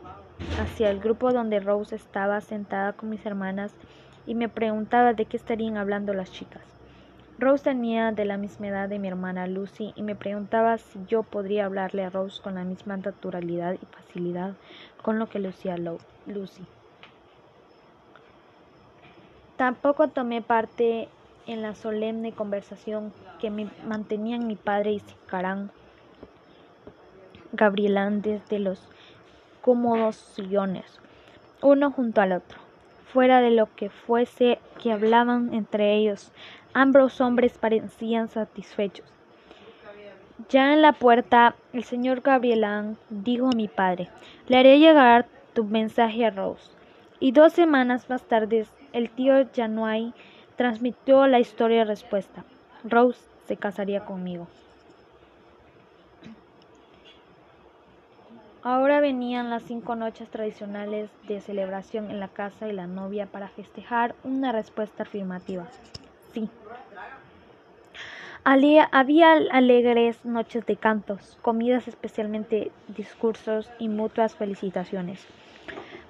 hacia el grupo donde Rose estaba sentada con mis hermanas y me preguntaba de qué estarían hablando las chicas. Rose tenía de la misma edad de mi hermana Lucy y me preguntaba si yo podría hablarle a Rose con la misma naturalidad y facilidad con lo que lucía Lucy. Tampoco tomé parte en la solemne conversación que mantenían mi padre y Sicarán Gabrielán desde los cómodos sillones, uno junto al otro. Fuera de lo que fuese que hablaban entre ellos, ambos hombres parecían satisfechos. Ya en la puerta, el señor Gabrielán dijo a mi padre, le haré llegar tu mensaje a Rose. Y dos semanas más tarde, el tío Januay transmitió la historia respuesta. Rose se casaría conmigo. Ahora venían las cinco noches tradicionales de celebración en la casa y la novia para festejar una respuesta afirmativa. Sí. Había alegres noches de cantos, comidas especialmente, discursos y mutuas felicitaciones.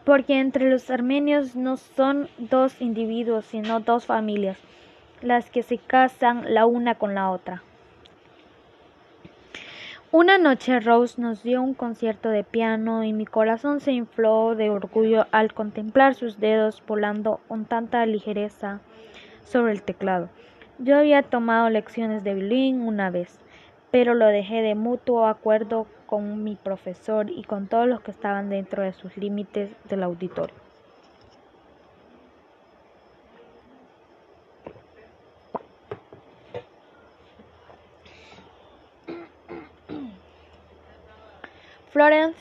Porque entre los armenios no son dos individuos, sino dos familias, las que se casan la una con la otra. Una noche Rose nos dio un concierto de piano y mi corazón se infló de orgullo al contemplar sus dedos volando con tanta ligereza sobre el teclado. Yo había tomado lecciones de violín una vez, pero lo dejé de mutuo acuerdo con mi profesor y con todos los que estaban dentro de sus límites del auditorio. Florence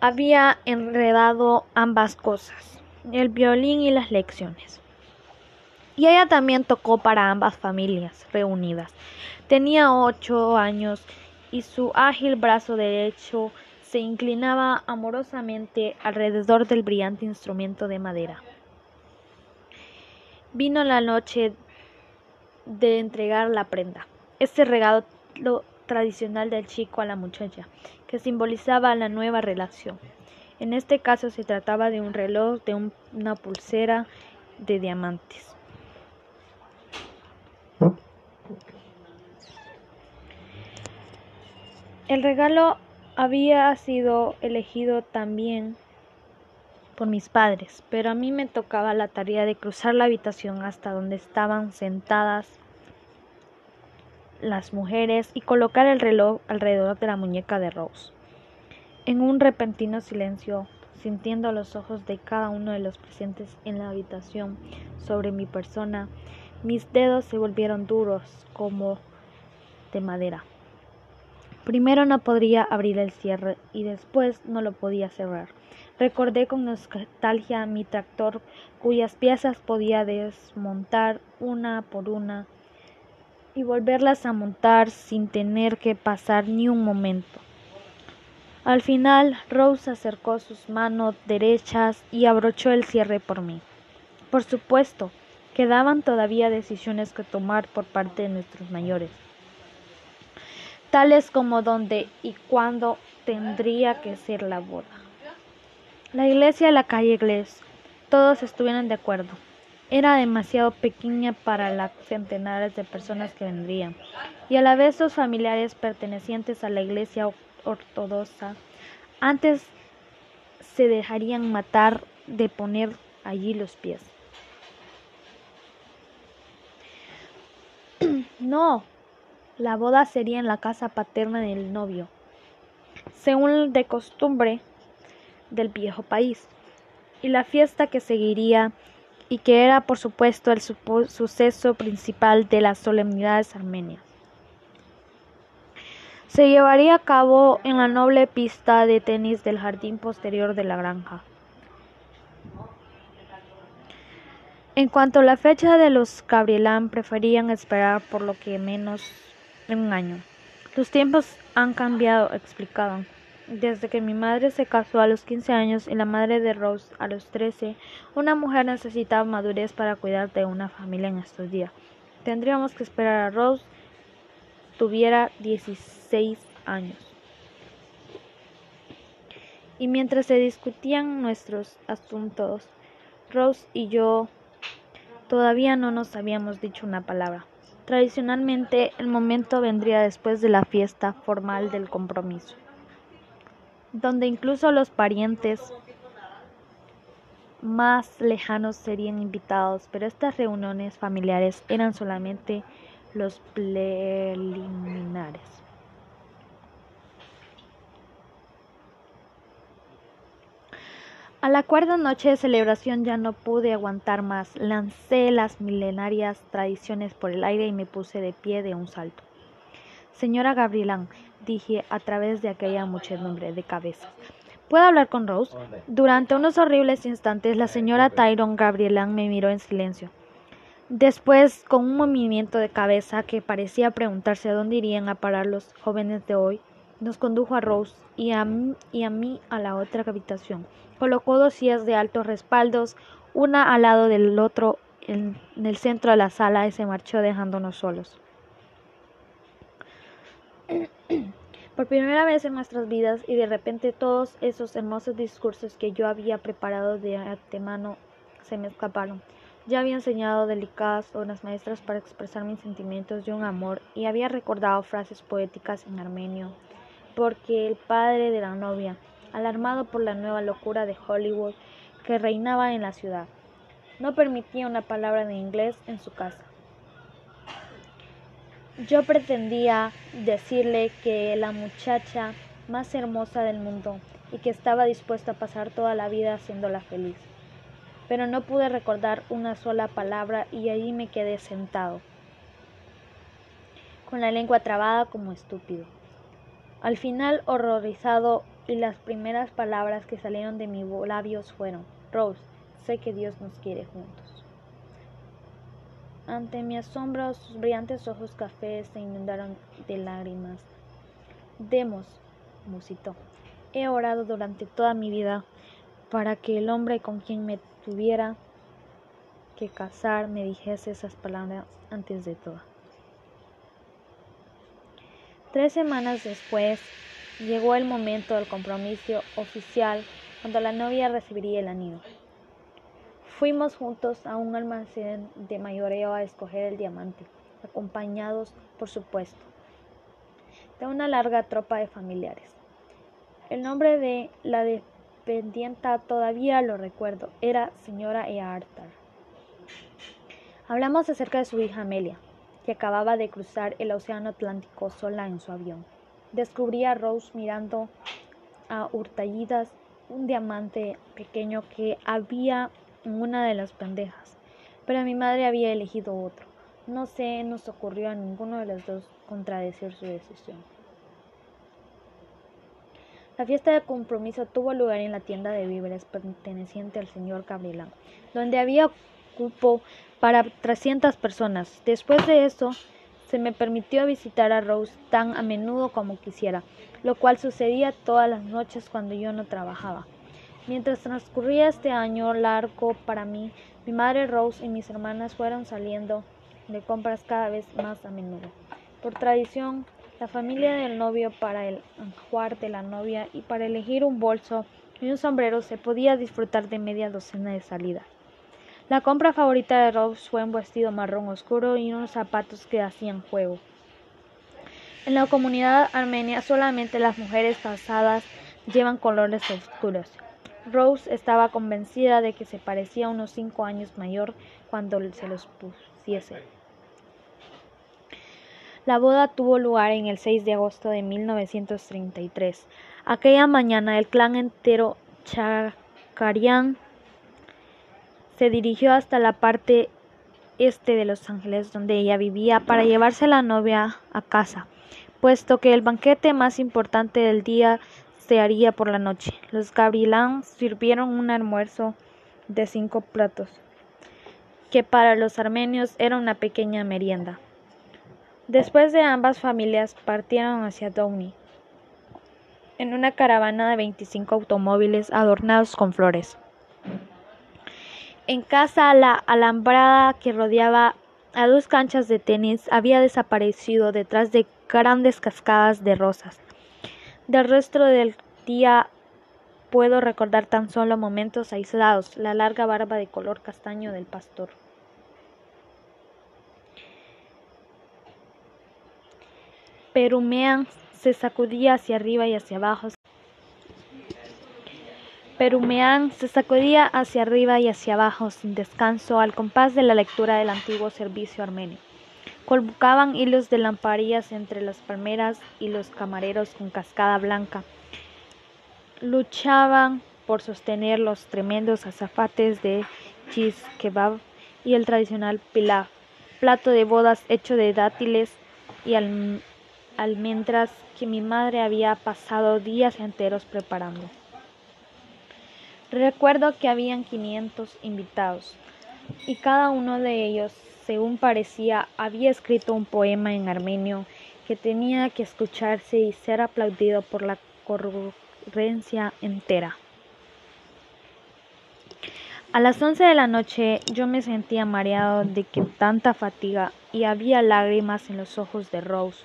había enredado ambas cosas, el violín y las lecciones. Y ella también tocó para ambas familias reunidas. Tenía ocho años y su ágil brazo derecho se inclinaba amorosamente alrededor del brillante instrumento de madera. Vino la noche de entregar la prenda. Este regalo tradicional del chico a la muchacha, que simbolizaba la nueva relación. En este caso se trataba de un reloj, de una pulsera de diamantes. El regalo había sido elegido también por mis padres, pero a mí me tocaba la tarea de cruzar la habitación hasta donde estaban sentadas las mujeres y colocar el reloj alrededor de la muñeca de Rose. En un repentino silencio, sintiendo los ojos de cada uno de los presentes en la habitación sobre mi persona, mis dedos se volvieron duros como de madera. Primero no podría abrir el cierre y después no lo podía cerrar. Recordé con nostalgia mi tractor cuyas piezas podía desmontar una por una y volverlas a montar sin tener que pasar ni un momento. Al final, Rose acercó sus manos derechas y abrochó el cierre por mí. Por supuesto, quedaban todavía decisiones que tomar por parte de nuestros mayores, tales como dónde y cuándo tendría que ser la boda. La iglesia de la calle Inglés, todos estuvieron de acuerdo. Era demasiado pequeña para las centenares de personas que vendrían, y a la vez sus familiares pertenecientes a la iglesia ortodoxa antes se dejarían matar de poner allí los pies. No, la boda sería en la casa paterna del novio, según de costumbre del viejo país, y la fiesta que seguiría y que era por supuesto el suceso principal de las solemnidades armenias. Se llevaría a cabo en la noble pista de tenis del jardín posterior de la granja. En cuanto a la fecha de los Gabrielán, preferían esperar por lo que menos un año. Los tiempos han cambiado, explicaban. Desde que mi madre se casó a los 15 años y la madre de Rose a los 13, una mujer necesitaba madurez para cuidar de una familia en estos días. Tendríamos que esperar a Rose tuviera 16 años. y mientras se discutían nuestros asuntos, Rose y yo todavía no nos habíamos dicho una palabra. Tradicionalmente, el momento vendría después de la fiesta formal del compromiso, donde incluso los parientes más lejanos serían invitados, pero estas reuniones familiares eran solamente los preliminares. A la cuarta noche de celebración ya no pude aguantar más. Lancé las milenarias tradiciones por el aire y me puse de pie de un salto. Señora Gabrielán, dije a través de aquella muchedumbre de cabezas. ¿Puedo hablar con Rose? Durante unos horribles instantes la señora Tyrone Gabrielán me miró en silencio. Después, con un movimiento de cabeza que parecía preguntarse a dónde irían a parar los jóvenes de hoy, nos condujo a Rose y a, mí, y a mí a la otra habitación. Colocó dos sillas de altos respaldos, una al lado del otro en el centro de la sala y se marchó dejándonos solos. Por primera vez en nuestras vidas y de repente todos esos hermosos discursos que yo había preparado de antemano se me escaparon. Ya había enseñado delicadas obras maestras para expresar mis sentimientos de un amor y había recordado frases poéticas en armenio, porque el padre de la novia, alarmado por la nueva locura de Hollywood que reinaba en la ciudad, no permitía una palabra de inglés en su casa. Yo pretendía decirle que la muchacha más hermosa del mundo y que estaba dispuesta a pasar toda la vida haciéndola feliz. Pero no pude recordar una sola palabra y allí me quedé sentado, con la lengua trabada como estúpido. Al final, horrorizado, y las primeras palabras que salieron de mis labios fueron, Rose, sé que Dios nos quiere juntos. Ante mi asombro, sus brillantes ojos cafés se inundaron de lágrimas. Demos, musitó. He orado durante toda mi vida para que el hombre con quien me tuviera que casar me dijese esas palabras antes de todo. Tres semanas después llegó el momento del compromiso oficial cuando la novia recibiría el anillo. Fuimos juntos a un almacén de mayoreo a escoger el diamante, acompañados, por supuesto, de una larga tropa de familiares. El nombre de la dependienta todavía lo recuerdo, era señora Earthar. Hablamos acerca de su hija Amelia, que acababa de cruzar el océano Atlántico sola en su avión. Descubrí a Rose mirando a hurtallidas un diamante pequeño que había en una de las bandejas, pero mi madre había elegido otro. No sé, nos ocurrió a ninguno de los dos contradecir su decisión. La fiesta de compromiso tuvo lugar en la tienda de víveres perteneciente al señor Gabrielán, donde había cupo para 300 personas. Después de eso, se me permitió visitar a Rose tan a menudo como quisiera, lo cual sucedía todas las noches cuando yo no trabajaba. Mientras transcurría este año largo para mí, mi madre Rose y mis hermanas fueron saliendo de compras cada vez más a menudo. Por tradición, la familia del novio para el anjuar de la novia y para elegir un bolso y un sombrero se podía disfrutar de media docena de salidas. La compra favorita de Rose fue un vestido marrón oscuro y unos zapatos que hacían juego. En la comunidad armenia solamente las mujeres casadas llevan colores oscuros. Rose estaba convencida de que se parecía unos cinco años mayor cuando se los pusiese. La boda tuvo lugar en el 6 de agosto de 1933. Aquella mañana el clan entero Chakarian se dirigió hasta la parte este de Los Ángeles donde ella vivía para llevarse a la novia a casa, puesto que el banquete más importante del día se haría por la noche. Los Gabrielán sirvieron un almuerzo de cinco platos, que para los armenios era una pequeña merienda. Después de ambas familias partieron hacia Downey, en una caravana de 25 automóviles adornados con flores. En casa la alambrada que rodeaba a dos canchas de tenis había desaparecido detrás de grandes cascadas de rosas. Del resto del día puedo recordar tan solo momentos aislados, la larga barba de color castaño del pastor. Perumean se sacudía hacia arriba y hacia abajo. Perumean se sacudía hacia arriba y hacia abajo sin descanso al compás de la lectura del antiguo servicio armenio. Colbucaban hilos de lamparillas entre las palmeras y los camareros con cascada blanca. Luchaban por sostener los tremendos azafates de cheese kebab y el tradicional pilaf, plato de bodas hecho de dátiles y almendras que mi madre había pasado días enteros preparando. Recuerdo que habían 500 invitados y cada uno de ellos según parecía, había escrito un poema en armenio que tenía que escucharse y ser aplaudido por la concurrencia entera. A las once de la noche yo me sentía mareado de que tanta fatiga y había lágrimas en los ojos de Rose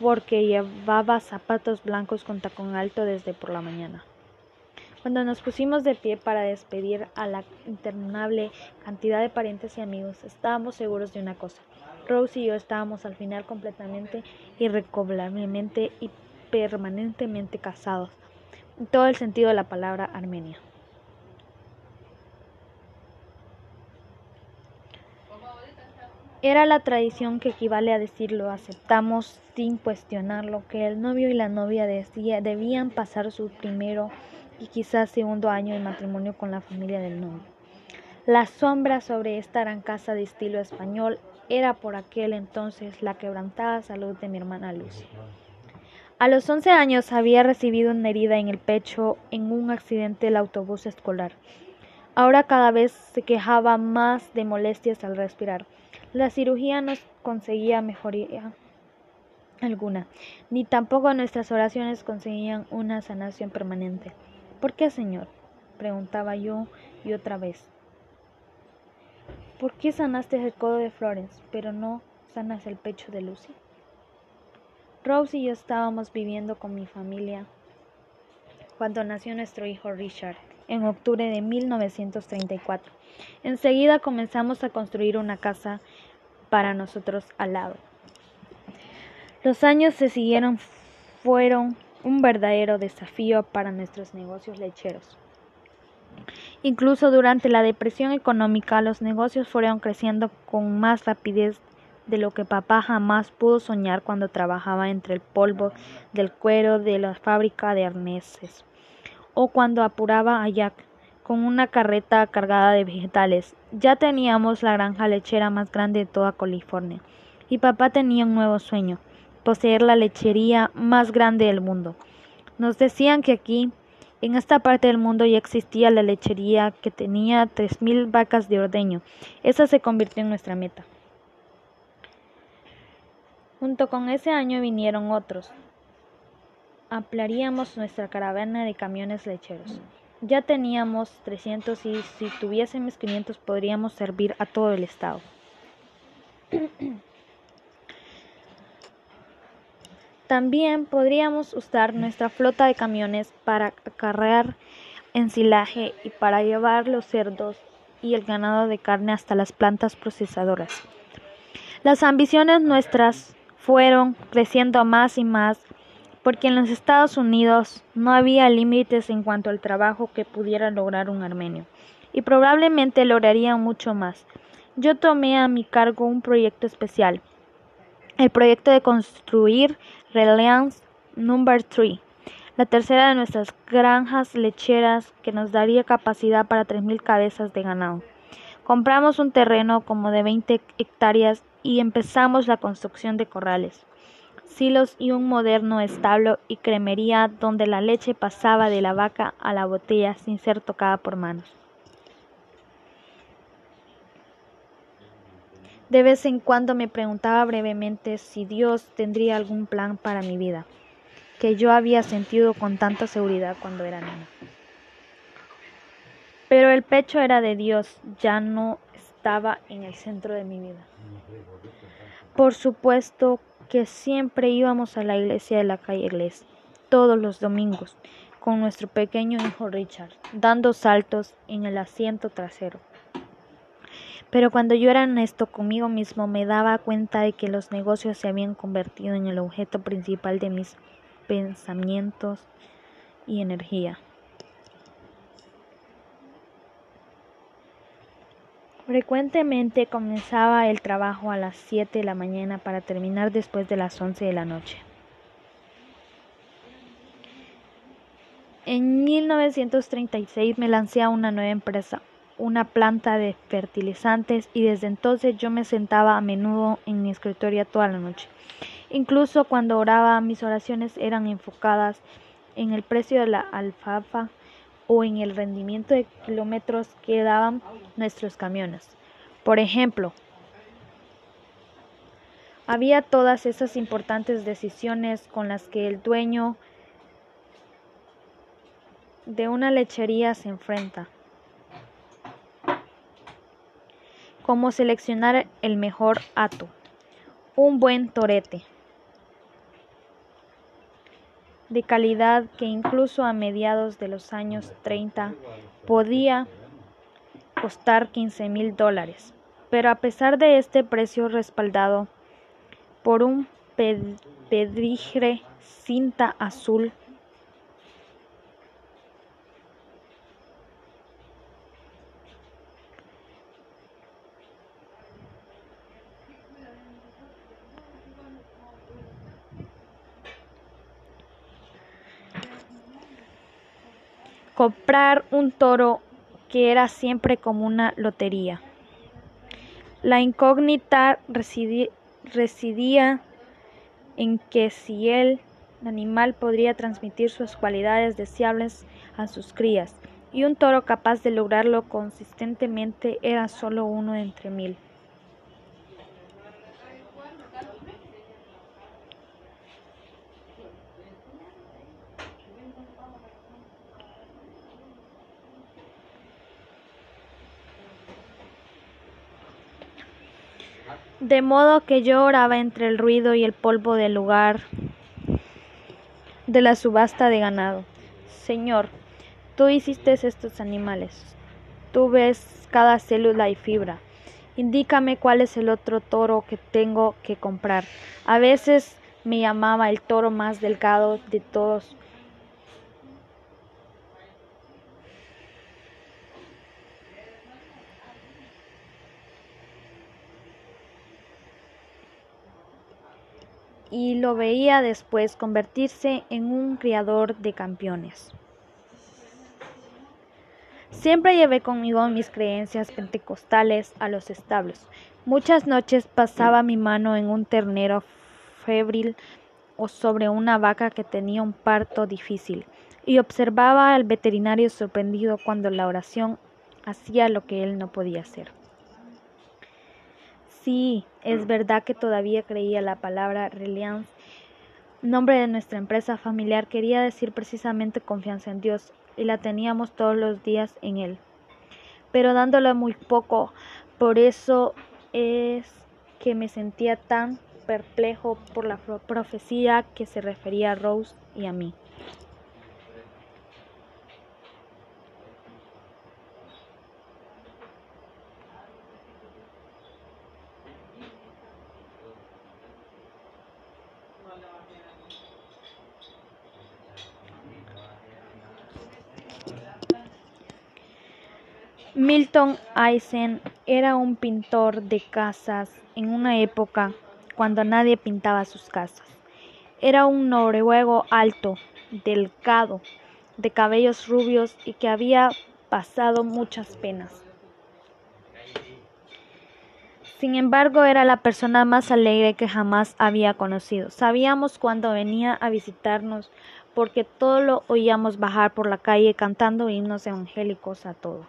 porque llevaba zapatos blancos con tacón alto desde por la mañana. Cuando nos pusimos de pie para despedir a la interminable cantidad de parientes y amigos, estábamos seguros de una cosa. Rose y yo estábamos al final completamente, irrecoverablemente y permanentemente casados, en todo el sentido de la palabra Armenia. Era la tradición que equivale a decirlo, aceptamos sin cuestionarlo, que el novio y la novia debían pasar su primero y quizás segundo año de matrimonio con la familia del novio. La sombra sobre esta gran casa de estilo español era por aquel entonces la quebrantada salud de mi hermana Lucy. A los 11 años había recibido una herida en el pecho en un accidente del autobús escolar. Ahora cada vez se quejaba más de molestias al respirar. La cirugía no conseguía mejoría alguna, ni tampoco nuestras oraciones conseguían una sanación permanente. ¿Por qué, señor? preguntaba yo y otra vez. ¿Por qué sanaste el codo de Florence, pero no sanas el pecho de Lucy? Rose y yo estábamos viviendo con mi familia cuando nació nuestro hijo Richard en octubre de 1934. Enseguida comenzamos a construir una casa para nosotros al lado. Los años se siguieron fueron un verdadero desafío para nuestros negocios lecheros. Incluso durante la depresión económica los negocios fueron creciendo con más rapidez de lo que papá jamás pudo soñar cuando trabajaba entre el polvo del cuero de la fábrica de arneses o cuando apuraba a Jack con una carreta cargada de vegetales. Ya teníamos la granja lechera más grande de toda California y papá tenía un nuevo sueño poseer la lechería más grande del mundo. Nos decían que aquí, en esta parte del mundo, ya existía la lechería que tenía tres mil vacas de ordeño. Esa se convirtió en nuestra meta. Junto con ese año vinieron otros. Ampliaríamos nuestra caravana de camiones lecheros. Ya teníamos 300 y si tuviésemos 500 podríamos servir a todo el estado. También podríamos usar nuestra flota de camiones para acarrear ensilaje y para llevar los cerdos y el ganado de carne hasta las plantas procesadoras. Las ambiciones nuestras fueron creciendo más y más porque en los Estados Unidos no había límites en cuanto al trabajo que pudiera lograr un armenio y probablemente lograría mucho más. Yo tomé a mi cargo un proyecto especial, el proyecto de construir Reliance Number 3, la tercera de nuestras granjas lecheras que nos daría capacidad para 3.000 cabezas de ganado. Compramos un terreno como de 20 hectáreas y empezamos la construcción de corrales, silos y un moderno establo y cremería donde la leche pasaba de la vaca a la botella sin ser tocada por manos. De vez en cuando me preguntaba brevemente si Dios tendría algún plan para mi vida, que yo había sentido con tanta seguridad cuando era niña. Pero el pecho era de Dios, ya no estaba en el centro de mi vida. Por supuesto que siempre íbamos a la iglesia de la calle Iglesia, todos los domingos con nuestro pequeño hijo Richard, dando saltos en el asiento trasero. Pero cuando yo era honesto conmigo mismo me daba cuenta de que los negocios se habían convertido en el objeto principal de mis pensamientos y energía. Frecuentemente comenzaba el trabajo a las 7 de la mañana para terminar después de las 11 de la noche. En 1936 me lancé a una nueva empresa, una planta de fertilizantes y desde entonces yo me sentaba a menudo en mi escritorio toda la noche. Incluso cuando oraba mis oraciones eran enfocadas en el precio de la alfalfa o en el rendimiento de kilómetros que daban nuestros camiones. Por ejemplo, había todas esas importantes decisiones con las que el dueño de una lechería se enfrenta. Cómo seleccionar el mejor hato. Un buen torete. De calidad que incluso a mediados de los años 30 podía costar 15 mil dólares. Pero a pesar de este precio respaldado por un pedrigre cinta azul comprar un toro que era siempre como una lotería. La incógnita residía en que si el animal podría transmitir sus cualidades deseables a sus crías, y un toro capaz de lograrlo consistentemente era solo uno entre mil. De modo que yo oraba entre el ruido y el polvo del lugar de la subasta de ganado. Señor, tú hiciste estos animales, tú ves cada célula y fibra. Indícame cuál es el otro toro que tengo que comprar. A veces me llamaba el toro más delgado de todos y lo veía después convertirse en un criador de campeones. Siempre llevé conmigo mis creencias pentecostales a los establos. Muchas noches pasaba mi mano en un ternero febril o sobre una vaca que tenía un parto difícil y observaba al veterinario sorprendido cuando la oración hacía lo que él no podía hacer. Sí, es verdad que todavía creía la palabra Reliance. Nombre de nuestra empresa familiar quería decir precisamente confianza en Dios y la teníamos todos los días en Él. Pero dándole muy poco, por eso es que me sentía tan perplejo por la profecía que se refería a Rose y a mí. Milton Eisen era un pintor de casas en una época cuando nadie pintaba sus casas. Era un noruego alto, delgado, de cabellos rubios y que había pasado muchas penas. Sin embargo, era la persona más alegre que jamás había conocido. Sabíamos cuando venía a visitarnos porque todo lo oíamos bajar por la calle cantando himnos evangélicos a todo.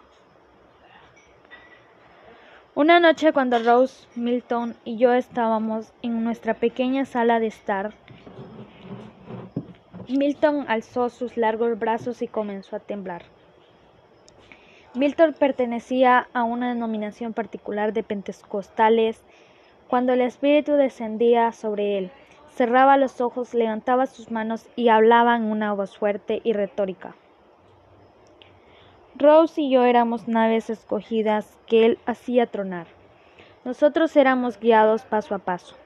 Una noche cuando Rose, Milton y yo estábamos en nuestra pequeña sala de estar, Milton alzó sus largos brazos y comenzó a temblar. Milton pertenecía a una denominación particular de pentecostales. Cuando el Espíritu descendía sobre él, cerraba los ojos, levantaba sus manos y hablaba en una voz fuerte y retórica. Rose y yo éramos naves escogidas que él hacía tronar. Nosotros éramos guiados paso a paso.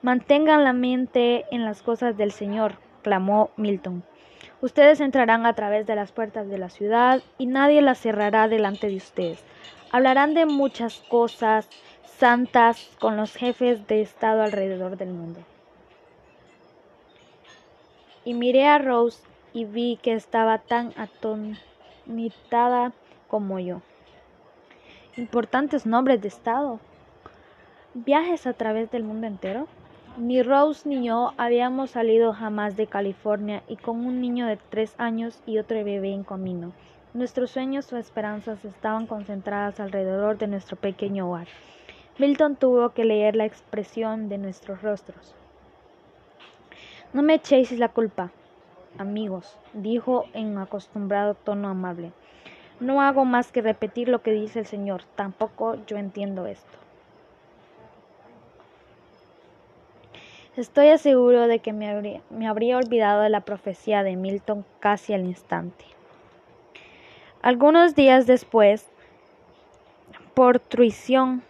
Mantengan la mente en las cosas del Señor, clamó Milton. Ustedes entrarán a través de las puertas de la ciudad y nadie las cerrará delante de ustedes. Hablarán de muchas cosas santas con los jefes de Estado alrededor del mundo. Y miré a Rose y vi que estaba tan atonitada como yo. Importantes nombres de Estado. Viajes a través del mundo entero. Ni Rose ni yo habíamos salido jamás de California y con un niño de tres años y otro bebé en camino. Nuestros sueños o esperanzas estaban concentradas alrededor de nuestro pequeño hogar. Milton tuvo que leer la expresión de nuestros rostros. No me echéis la culpa, amigos, dijo en acostumbrado tono amable. No hago más que repetir lo que dice el Señor. Tampoco yo entiendo esto. Estoy seguro de que me habría, me habría olvidado de la profecía de Milton casi al instante. Algunos días después, por intuición,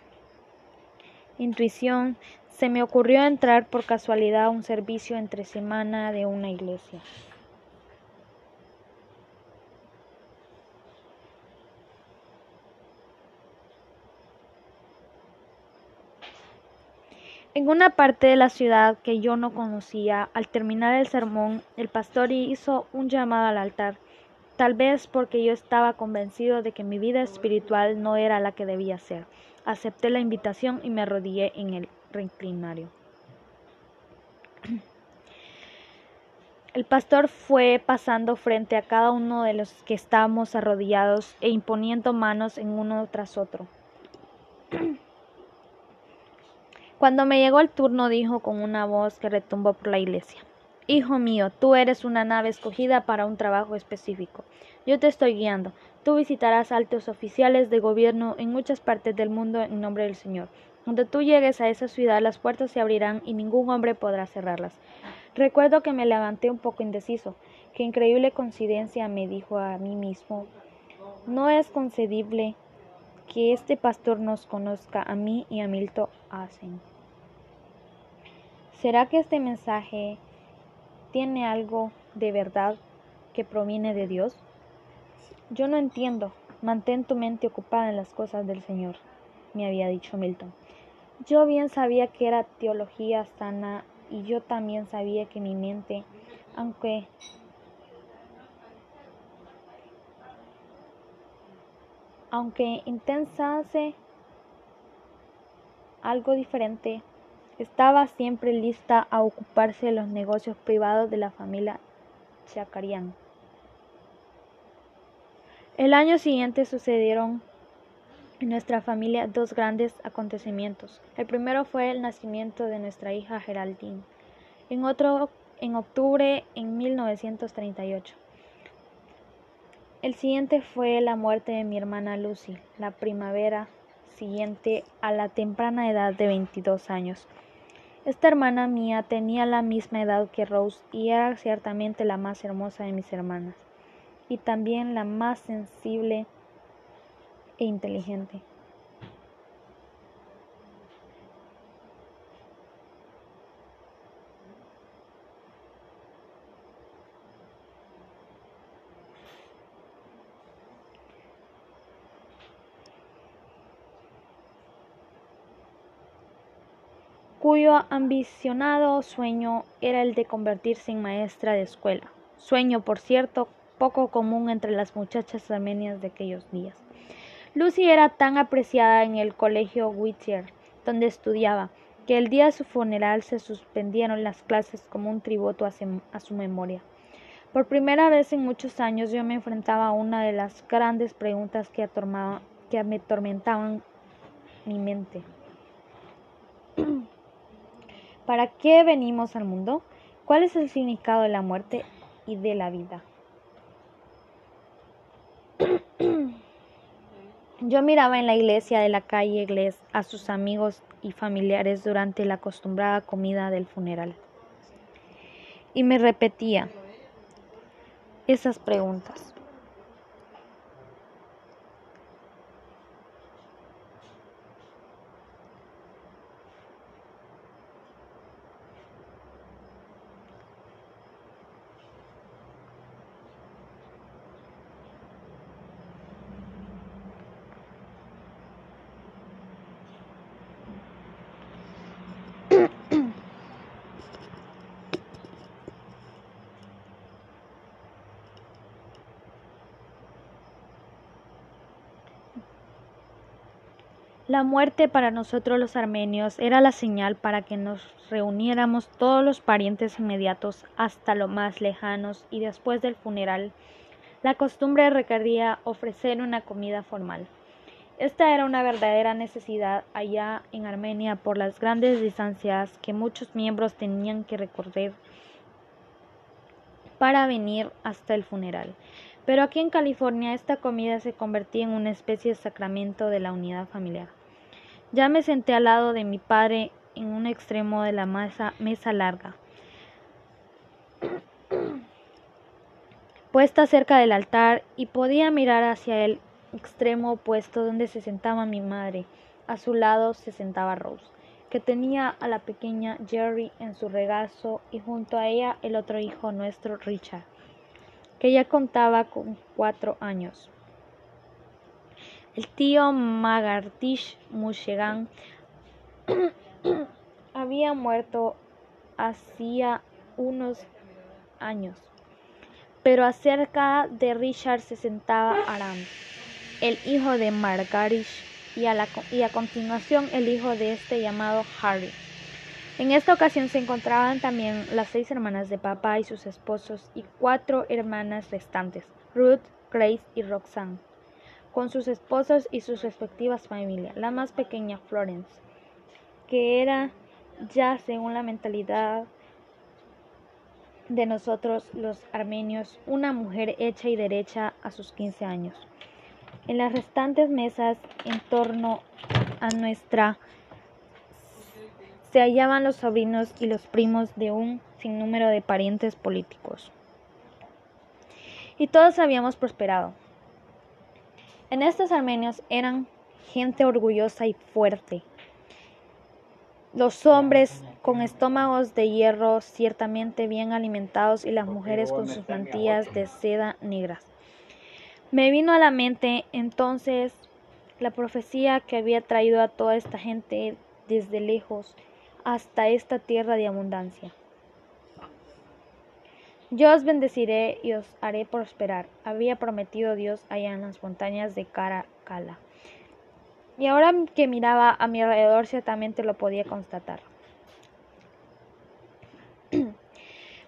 intuición, se me ocurrió entrar por casualidad a un servicio entre semana de una iglesia. En una parte de la ciudad que yo no conocía, al terminar el sermón, el pastor hizo un llamado al altar, tal vez porque yo estaba convencido de que mi vida espiritual no era la que debía ser. Acepté la invitación y me arrodillé en el reclinario. El pastor fue pasando frente a cada uno de los que estábamos arrodillados e imponiendo manos en uno tras otro. Cuando me llegó el turno dijo con una voz que retumbó por la iglesia. Hijo mío, tú eres una nave escogida para un trabajo específico. Yo te estoy guiando. Tú visitarás altos oficiales de gobierno en muchas partes del mundo en nombre del Señor. Cuando tú llegues a esa ciudad, las puertas se abrirán y ningún hombre podrá cerrarlas. Recuerdo que me levanté un poco indeciso. Qué increíble coincidencia, me dijo a mí mismo. No es concedible que este pastor nos conozca a mí y a Milton Asen. ¿Será que este mensaje tiene algo de verdad que proviene de Dios? Yo no entiendo. Mantén tu mente ocupada en las cosas del Señor, me había dicho Milton. Yo bien sabía que era teología sana y yo también sabía que mi mente, aunque aunque intentase algo diferente, estaba siempre lista a ocuparse de los negocios privados de la familia Chacarian. El año siguiente sucedieron en nuestra familia dos grandes acontecimientos. El primero fue el nacimiento de nuestra hija Geraldine. En otro, en octubre en 1938. El siguiente fue la muerte de mi hermana Lucy, la primavera siguiente a la temprana edad de 22 años. Esta hermana mía tenía la misma edad que Rose y era ciertamente la más hermosa de mis hermanas, y también la más sensible e inteligente. Cuyo ambicionado sueño era el de convertirse en maestra de escuela, sueño, por cierto, poco común entre las muchachas armenias de aquellos días. Lucy era tan apreciada en el colegio Whittier, donde estudiaba, que el día de su funeral se suspendieron las clases como un tributo a, su memoria. Por primera vez en muchos años yo me enfrentaba a una de las grandes preguntas que, que me atormentaban mi mente. ¿Para qué venimos al mundo? ¿Cuál es el significado de la muerte y de la vida? Yo miraba en la iglesia de la calle Inglés a sus amigos y familiares durante la acostumbrada comida del funeral. Y me repetía esas preguntas. La muerte para nosotros los armenios era la señal para que nos reuniéramos todos los parientes inmediatos hasta los más lejanos y después del funeral la costumbre requería ofrecer una comida formal. Esta era una verdadera necesidad allá en Armenia por las grandes distancias que muchos miembros tenían que recorrer para venir hasta el funeral. Pero aquí en California esta comida se convertía en una especie de sacramento de la unidad familiar. Ya me senté al lado de mi padre en un extremo de la mesa, larga, puesta cerca del altar, y podía mirar hacia el extremo opuesto donde se sentaba mi madre. A su lado se sentaba Rose, que tenía a la pequeña Jerry en su regazo y junto a ella el otro hijo nuestro, Richard que ya contaba con cuatro años. El tío Magartish Mushegan había muerto hacía unos años, pero acerca de Richard se sentaba Aram, el hijo de Margarish, y a, y a continuación el hijo de este llamado Harry. En esta ocasión se encontraban también las seis hermanas de papá y sus esposos y cuatro hermanas restantes, Ruth, Grace y Roxanne, con sus esposos y sus respectivas familias. La más pequeña, Florence, que era ya según la mentalidad de nosotros los armenios, una mujer hecha y derecha a sus 15 años. En las restantes mesas en torno a nuestra se hallaban los sobrinos y los primos de un sinnúmero de parientes políticos. Y todos habíamos prosperado. En estos armenios eran gente orgullosa y fuerte. Los hombres con estómagos de hierro ciertamente bien alimentados y las mujeres con sus mantillas de seda negras. Me vino a la mente entonces la profecía que había traído a toda esta gente desde lejos hasta esta tierra de abundancia. Yo os bendeciré y os haré prosperar, había prometido Dios allá en las montañas de Caracala. Y ahora que miraba a mi alrededor ciertamente lo podía constatar.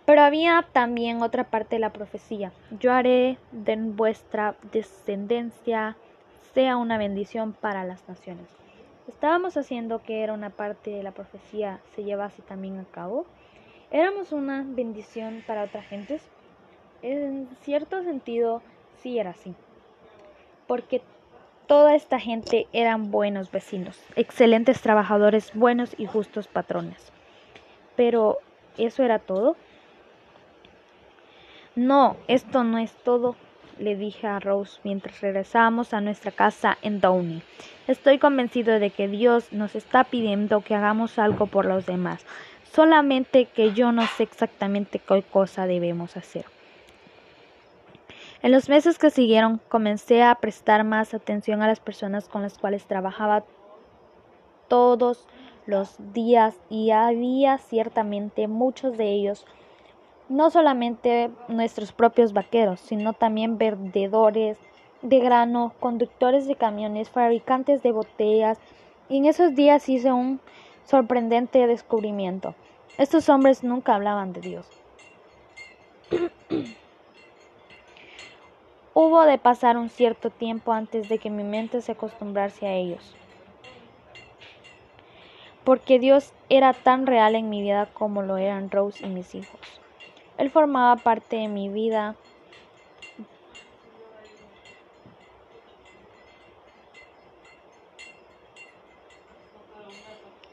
Pero había también otra parte de la profecía. Yo haré de vuestra descendencia sea una bendición para las naciones. ¿Estábamos haciendo que era una parte de la profecía se llevase también a cabo? ¿Éramos una bendición para otras gentes? En cierto sentido, sí era así. Porque toda esta gente eran buenos vecinos, excelentes trabajadores, buenos y justos patrones. Pero, ¿eso era todo? No, esto no es todo le dije a Rose mientras regresábamos a nuestra casa en Downey. Estoy convencido de que Dios nos está pidiendo que hagamos algo por los demás, solamente que yo no sé exactamente qué cosa debemos hacer. En los meses que siguieron comencé a prestar más atención a las personas con las cuales trabajaba todos los días y había ciertamente muchos de ellos no solamente nuestros propios vaqueros, sino también vendedores de grano, conductores de camiones, fabricantes de botellas, y en esos días hice un sorprendente descubrimiento. Estos hombres nunca hablaban de Dios. Hubo de pasar un cierto tiempo antes de que mi mente se acostumbrase a ellos, porque Dios era tan real en mi vida como lo eran Rose y mis hijos. Él formaba parte de mi vida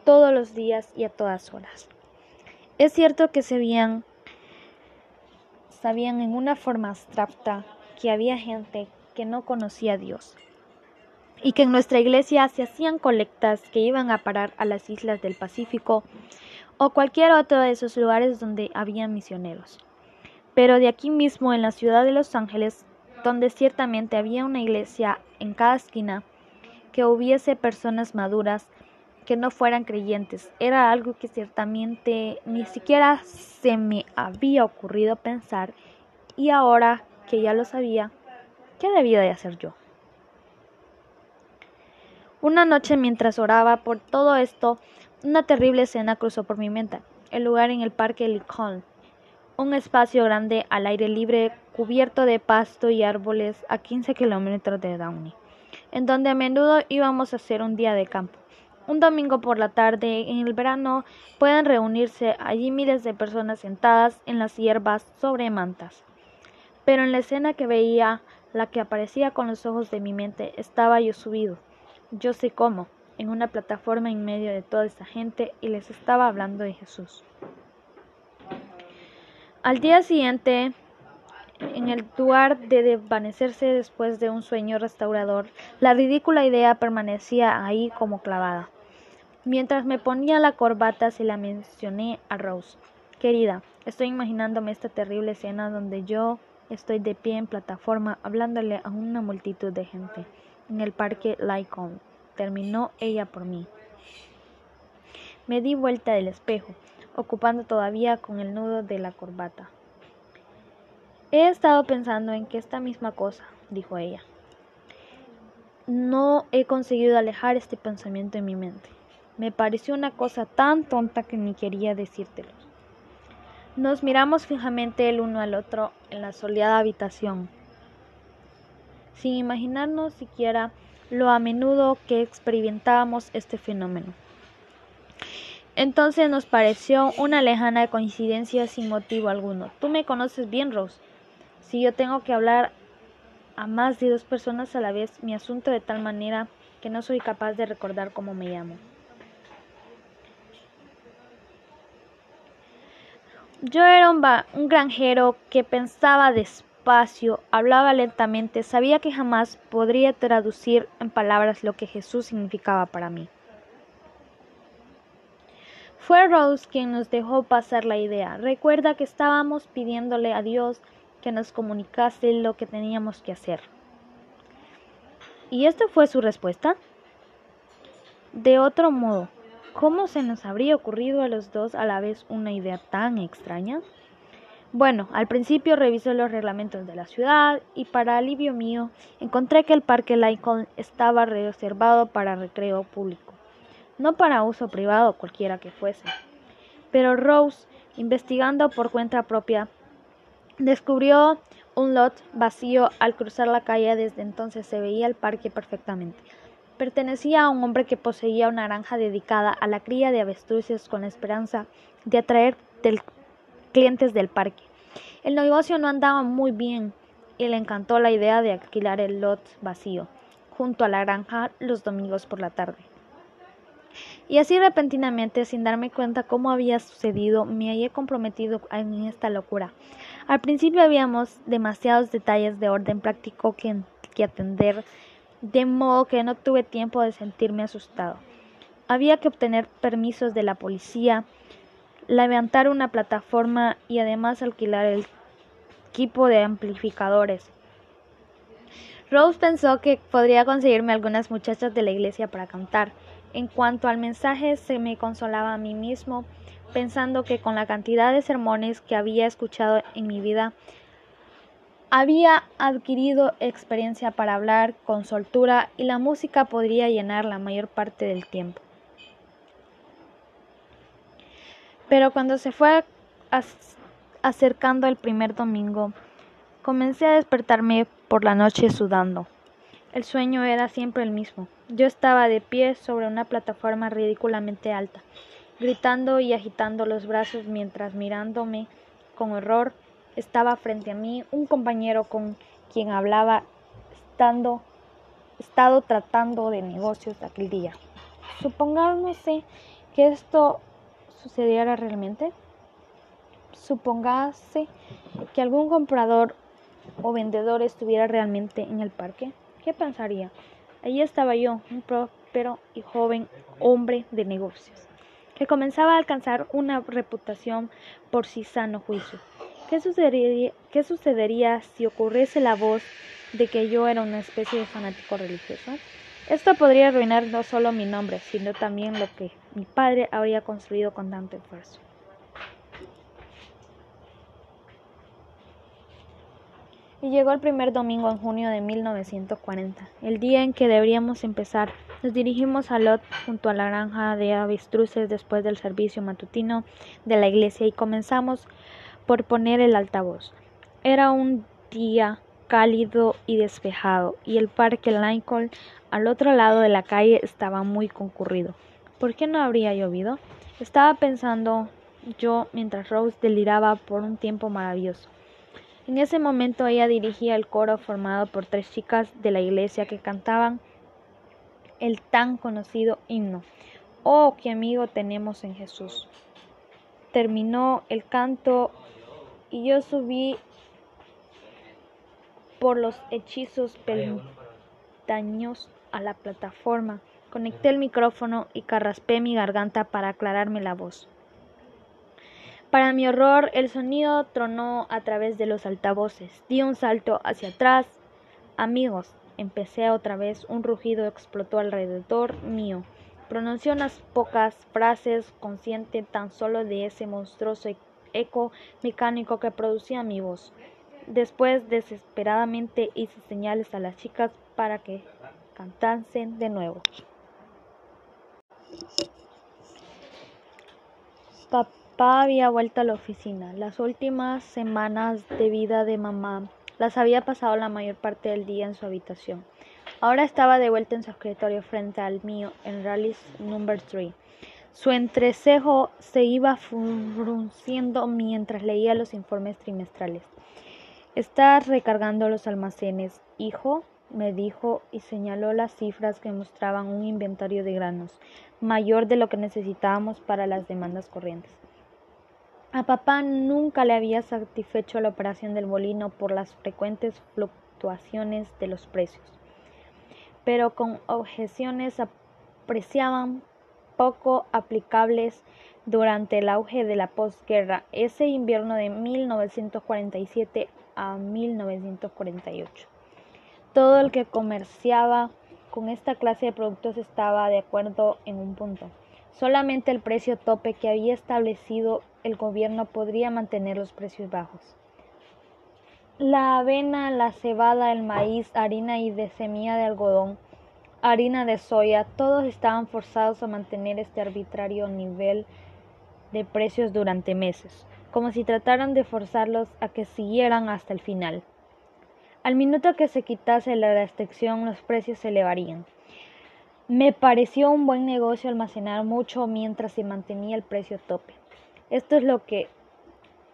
todos los días y a todas horas. Es cierto que se sabían en una forma abstracta que había gente que no conocía a Dios y que en nuestra iglesia se hacían colectas que iban a parar a las islas del Pacífico o cualquier otro de esos lugares donde había misioneros. Pero de aquí mismo, en la ciudad de Los Ángeles, donde ciertamente había una iglesia en cada esquina, que hubiese personas maduras que no fueran creyentes, era algo que ciertamente ni siquiera se me había ocurrido pensar y ahora que ya lo sabía, ¿qué debía de hacer yo? Una noche mientras oraba por todo esto, una terrible escena cruzó por mi mente. El lugar en el parque Lincoln, un espacio grande al aire libre cubierto de pasto y árboles a 15 kilómetros de Downey, en donde a menudo íbamos a hacer un día de campo. Un domingo por la tarde, en el verano, pueden reunirse allí miles de personas sentadas en las hierbas sobre mantas. Pero en la escena que veía, la que aparecía con los ojos de mi mente, estaba yo subido yo sé cómo, en una plataforma en medio de toda esa gente y les estaba hablando de Jesús. Al día siguiente, en el lugar de desvanecerse después de un sueño restaurador, la ridícula idea permanecía ahí como clavada. Mientras me ponía la corbata se la mencioné a Rose. Querida, estoy imaginándome esta terrible escena donde yo estoy de pie en plataforma hablándole a una multitud de gente en el parque Lycon. Terminó ella por mí. Me di vuelta del espejo, ocupando todavía con el nudo de la corbata. He estado pensando en que esta misma cosa, dijo ella. No he conseguido alejar este pensamiento en mi mente. Me pareció una cosa tan tonta que ni quería decírtelo. Nos miramos fijamente el uno al otro en la soleada habitación sin imaginarnos siquiera lo a menudo que experimentábamos este fenómeno. Entonces nos pareció una lejana coincidencia sin motivo alguno. Tú me conoces bien, Rose. Si yo tengo que hablar a más de dos personas a la vez, mi asunto de tal manera que no soy capaz de recordar cómo me llamo. Yo era un, un granjero que pensaba después hablaba lentamente, sabía que jamás podría traducir en palabras lo que Jesús significaba para mí. Fue Rose quien nos dejó pasar la idea. Recuerda que estábamos pidiéndole a Dios que nos comunicase lo que teníamos que hacer. ¿Y esta fue su respuesta? De otro modo, ¿cómo se nos habría ocurrido a los dos a la vez una idea tan extraña? Bueno, al principio revisé los reglamentos de la ciudad y para alivio mío encontré que el parque Lincoln estaba reservado para recreo público, no para uso privado cualquiera que fuese. Pero Rose, investigando por cuenta propia, descubrió un lot vacío al cruzar la calle. Desde entonces se veía el parque perfectamente. Pertenecía a un hombre que poseía una granja dedicada a la cría de avestruces con la esperanza de atraer clientes del parque. El negocio no andaba muy bien y le encantó la idea de alquilar el lot vacío junto a la granja los domingos por la tarde. Y así repentinamente, sin darme cuenta cómo había sucedido, me hallé comprometido en esta locura. Al principio habíamos demasiados detalles de orden práctico que, que atender, de modo que no tuve tiempo de sentirme asustado. Había que obtener permisos de la policía, levantar una plataforma y además alquilar el equipo de amplificadores. Rose pensó que podría conseguirme algunas muchachas de la iglesia para cantar. En cuanto al mensaje, se me consolaba a mí mismo, pensando que con la cantidad de sermones que había escuchado en mi vida, había adquirido experiencia para hablar con soltura y la música podría llenar la mayor parte del tiempo. Pero cuando se fue acercando el primer domingo, comencé a despertarme por la noche sudando. El sueño era siempre el mismo. Yo estaba de pie sobre una plataforma ridículamente alta, gritando y agitando los brazos mientras mirándome con horror estaba frente a mí un compañero con quien hablaba estando estado tratando de negocios aquel día. Supongámosle que esto sucediera realmente? Supongase que algún comprador o vendedor estuviera realmente en el parque. ¿Qué pensaría? Allí estaba yo, un próspero y joven hombre de negocios, que comenzaba a alcanzar una reputación por sí sano juicio. ¿Qué sucedería, ¿Qué sucedería si ocurriese la voz de que yo era una especie de fanático religioso? Esto podría arruinar no solo mi nombre, sino también lo que mi padre habría construido con tanto esfuerzo. Y llegó el primer domingo en junio de 1940, el día en que deberíamos empezar. Nos dirigimos a Lot junto a la granja de avestruces después del servicio matutino de la iglesia y comenzamos por poner el altavoz. Era un día cálido y despejado y el parque Lincoln al otro lado de la calle estaba muy concurrido. ¿Por qué no habría llovido? Estaba pensando yo mientras Rose deliraba por un tiempo maravilloso. En ese momento ella dirigía el coro formado por tres chicas de la iglesia que cantaban el tan conocido himno. Oh, qué amigo tenemos en Jesús. Terminó el canto y yo subí por los hechizos peldaños a la plataforma. Conecté el micrófono y carraspé mi garganta para aclararme la voz. Para mi horror, el sonido tronó a través de los altavoces. Di un salto hacia atrás. Amigos, empecé otra vez. Un rugido explotó alrededor mío. Pronuncié unas pocas frases, consciente tan solo de ese monstruoso eco mecánico que producía mi voz. Después, desesperadamente hice señales a las chicas para que cantasen de nuevo. Papá había vuelto a la oficina. Las últimas semanas de vida de mamá las había pasado la mayor parte del día en su habitación. Ahora estaba de vuelta en su escritorio frente al mío en Rally's Number 3. Su entrecejo se iba frunciendo mientras leía los informes trimestrales. Estás recargando los almacenes, hijo, me dijo y señaló las cifras que mostraban un inventario de granos mayor de lo que necesitábamos para las demandas corrientes. A papá nunca le había satisfecho la operación del molino por las frecuentes fluctuaciones de los precios, pero con objeciones apreciaban poco aplicables durante el auge de la posguerra, ese invierno de 1947 a 1948. Todo el que comerciaba con esta clase de productos estaba de acuerdo en un punto. Solamente el precio tope que había establecido el gobierno podría mantener los precios bajos. La avena, la cebada, el maíz, harina y de semilla de algodón, harina de soya, todos estaban forzados a mantener este arbitrario nivel de precios durante meses, como si trataran de forzarlos a que siguieran hasta el final. Al minuto que se quitase la restricción, los precios se elevarían. Me pareció un buen negocio almacenar mucho mientras se mantenía el precio tope. Esto es lo que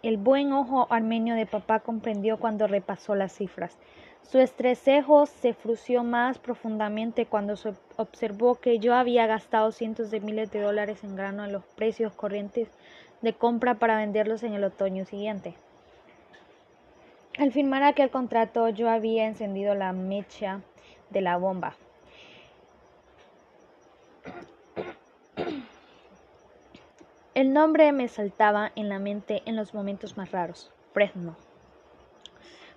el buen ojo armenio de papá comprendió cuando repasó las cifras. Su estrecejo se frunció más profundamente cuando observó que yo había gastado cientos de miles de dólares en grano en los precios corrientes de compra para venderlos en el otoño siguiente. Al firmar aquel contrato yo había encendido la mecha de la bomba. El nombre me saltaba en la mente en los momentos más raros. Fresno.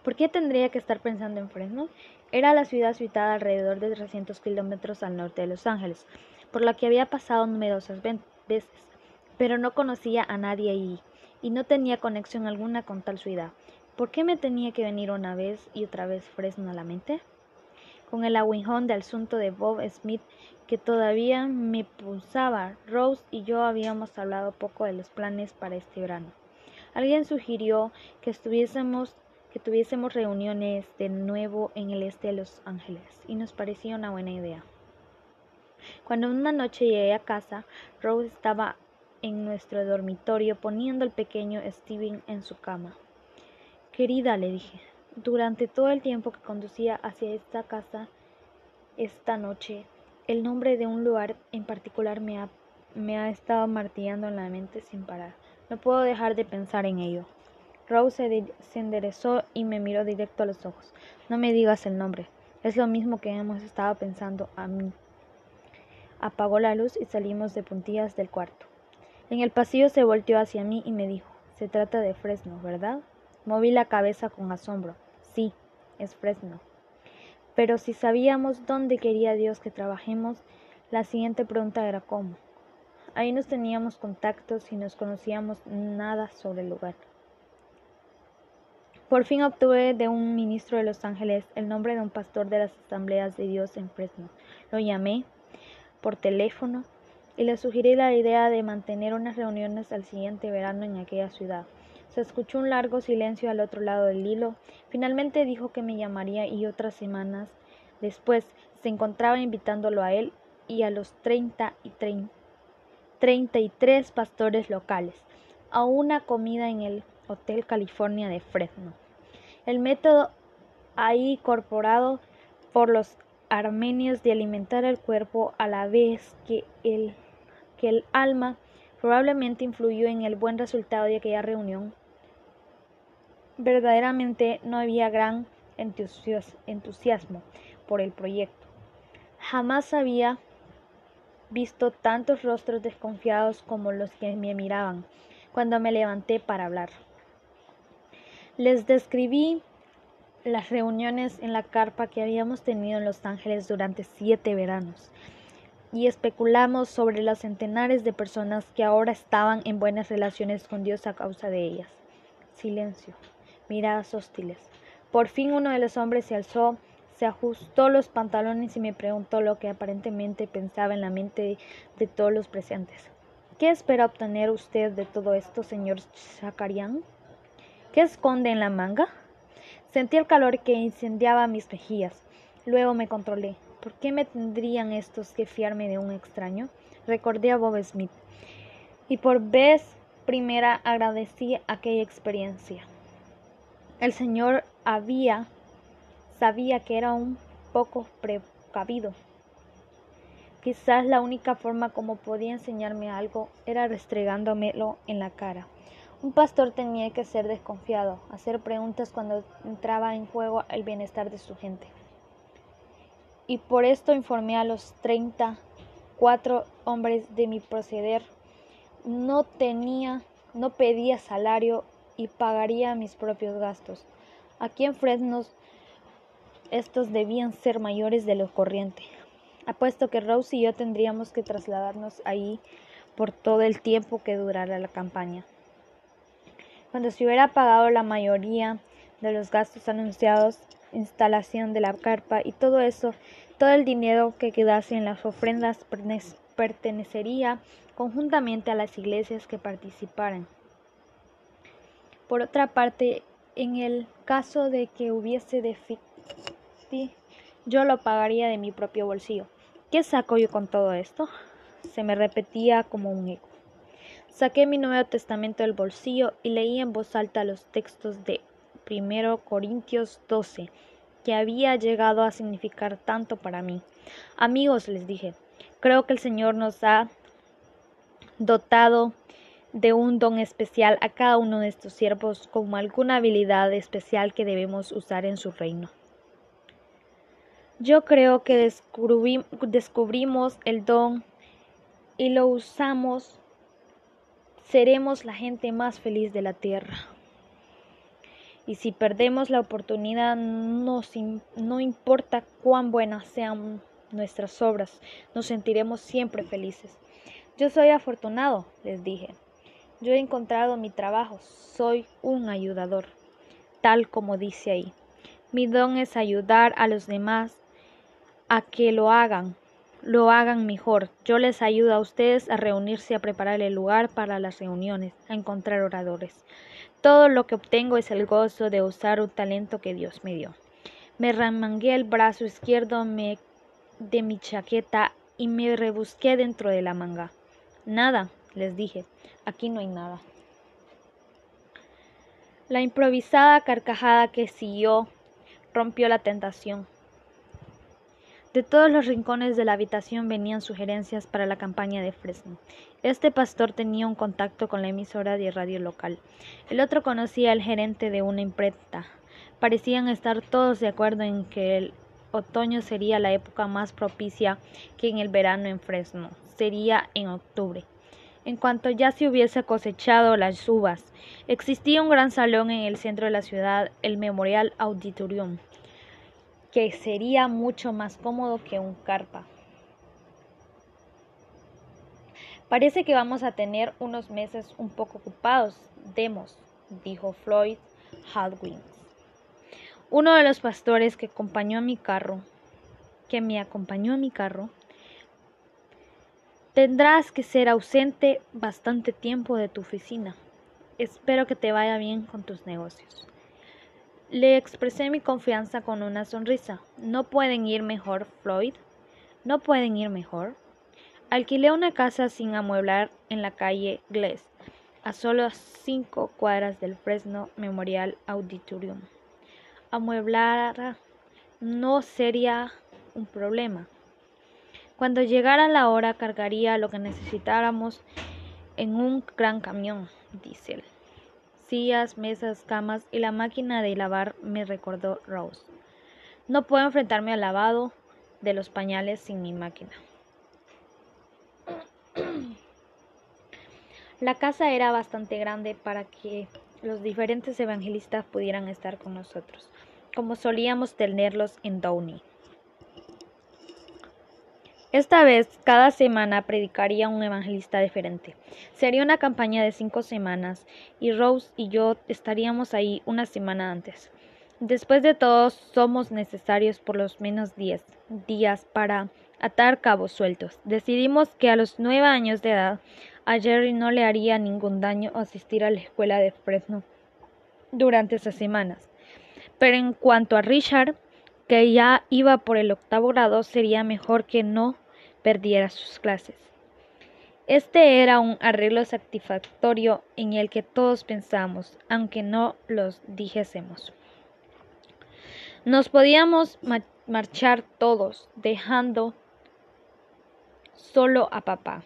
¿Por qué tendría que estar pensando en Fresno? Era la ciudad situada alrededor de 300 kilómetros al norte de Los Ángeles, por la que había pasado numerosas veces, pero no conocía a nadie allí y no tenía conexión alguna con tal ciudad. ¿Por qué me tenía que venir una vez y otra vez Fresno a la mente? Con el aguijón del asunto de Bob Smith que todavía me pulsaba. Rose y yo habíamos hablado poco de los planes para este verano. Alguien sugirió que tuviésemos reuniones de nuevo en el este de Los Ángeles y nos parecía una buena idea. Cuando una noche llegué a casa, Rose estaba en nuestro dormitorio poniendo al pequeño Steven en su cama. Querida, le dije, durante todo el tiempo que conducía hacia esta casa esta noche el nombre de un lugar en particular me ha estado martillando en la mente sin parar. No puedo dejar de pensar en ello. Rose se enderezó y me miró directo a los ojos. No me digas el nombre. Es lo mismo que hemos estado pensando a mí. Apagó la luz y salimos de puntillas del cuarto. En el pasillo se volteó hacia mí y me dijo, se trata de Fresno, ¿verdad? Moví la cabeza con asombro. Sí, es Fresno. Pero si sabíamos dónde quería Dios que trabajemos, la siguiente pregunta era cómo. Ahí nos teníamos contactos y nos conocíamos nada sobre el lugar. Por fin obtuve de un ministro de Los Ángeles el nombre de un pastor de las asambleas de Dios en Fresno. Lo llamé por teléfono y le sugerí la idea de mantener unas reuniones al siguiente verano en aquella ciudad. Se escuchó un largo silencio al otro lado del hilo. Finalmente dijo que me llamaría y otras semanas después se encontraba invitándolo a él y a los treinta y treinta y tres pastores locales a una comida en el Hotel California de Fresno. El método ahí incorporado por los armenios de alimentar el cuerpo a la vez que el, que el alma probablemente influyó en el buen resultado de aquella reunión. Verdaderamente no había gran entusiasmo por el proyecto. Jamás había visto tantos rostros desconfiados como los que me miraban cuando me levanté para hablar. Les describí las reuniones en la carpa que habíamos tenido en Los Ángeles durante siete veranos y especulamos sobre las centenares de personas que ahora estaban en buenas relaciones con Dios a causa de ellas. Silencio, miradas hostiles. Por fin uno de los hombres se alzó, se ajustó los pantalones y me preguntó lo que aparentemente pensaba en la mente de, todos los presentes. ¿Qué espera obtener usted de todo esto, señor Zakarian? ¿Qué esconde en la manga? Sentí el calor que incendiaba mis mejillas. Luego me controlé. ¿Por qué me tendrían estos que fiarme de un extraño? Recordé a Bob Smith. Y por vez primera agradecí aquella experiencia. El Señor había sabía que era un poco precavido. Quizás la única forma como podía enseñarme algo era restregándomelo en la cara. Un pastor tenía que ser desconfiado, hacer preguntas cuando entraba en juego el bienestar de su gente. Y por esto informé a los treinta cuatro hombres de mi proceder. No tenía, no pedía salario y pagaría mis propios gastos. Aquí en Fresno estos debían ser mayores de lo corriente. Apuesto que Rose y yo tendríamos que trasladarnos ahí por todo el tiempo que durara la campaña. Cuando se hubiera pagado la mayoría de los gastos anunciados, instalación de la carpa y todo eso, todo el dinero que quedase en las ofrendas pertenecería conjuntamente a las iglesias que participaran. Por otra parte, en el caso de que hubiese déficit, yo lo pagaría de mi propio bolsillo. ¿Qué saco yo con todo esto? Se me repetía como un eco. Saqué mi Nuevo Testamento del bolsillo y leí en voz alta los textos de 1 Corintios 12, que había llegado a significar tanto para mí. Amigos, les dije, creo que el Señor nos ha dotado de un don especial a cada uno de estos siervos como alguna habilidad especial que debemos usar en su reino. Yo creo que descubrimos el don y lo usamos seremos la gente más feliz de la tierra. Y si perdemos la oportunidad, no, no importa cuán buenas sean nuestras obras, nos sentiremos siempre felices. Yo soy afortunado, les dije. Yo he encontrado mi trabajo, soy un ayudador, tal como dice ahí. Mi don es ayudar a los demás a que lo hagan, lo hagan mejor. Yo les ayudo a ustedes a reunirse, a preparar el lugar para las reuniones, a encontrar oradores. Todo lo que obtengo es el gozo de usar un talento que Dios me dio. Me remangué el brazo izquierdo de mi chaqueta y me rebusqué dentro de la manga. Nada, les dije, aquí no hay nada. La improvisada carcajada que siguió rompió la tentación. De todos los rincones de la habitación venían sugerencias para la campaña de Fresno. Este pastor tenía un contacto con la emisora de radio local. El otro conocía al gerente de una imprenta. Parecían estar todos de acuerdo en que el otoño sería la época más propicia que en el verano en Fresno. Sería en octubre. En cuanto ya se hubiese cosechado las uvas, existía un gran salón en el centro de la ciudad, el Memorial Auditorium que sería mucho más cómodo que un carpa. Parece que vamos a tener unos meses un poco ocupados, demos, dijo Floyd Haldwin, uno de los pastores que acompañó a mi carro, que me acompañó a mi carro. Tendrás que ser ausente bastante tiempo de tu oficina. Espero que te vaya bien con tus negocios. Le expresé mi confianza con una sonrisa. ¿No pueden ir mejor, Floyd? ¿No pueden ir mejor? Alquilé una casa sin amueblar en la calle Gless, a solo cinco cuadras del Fresno Memorial Auditorium. Amueblar no sería un problema. Cuando llegara la hora cargaría lo que necesitáramos en un gran camión, dice él sillas, mesas, camas y la máquina de lavar, me recordó Rose. No puedo enfrentarme al lavado de los pañales sin mi máquina. La casa era bastante grande para que los diferentes evangelistas pudieran estar con nosotros, como solíamos tenerlos en Downey. Esta vez, cada semana predicaría un evangelista diferente. Sería una campaña de cinco semanas y Rose y yo estaríamos ahí una semana antes. Después de todo, somos necesarios por los menos diez días para atar cabos sueltos. Decidimos que a los nueve años de edad a Jerry no le haría ningún daño asistir a la escuela de Fresno durante esas semanas. Pero en cuanto a Richard, que ya iba por el octavo grado, sería mejor que no perdiera sus clases. Este era un arreglo satisfactorio en el que todos pensamos, aunque no los dijésemos. Nos podíamos marchar todos, dejando solo a papá.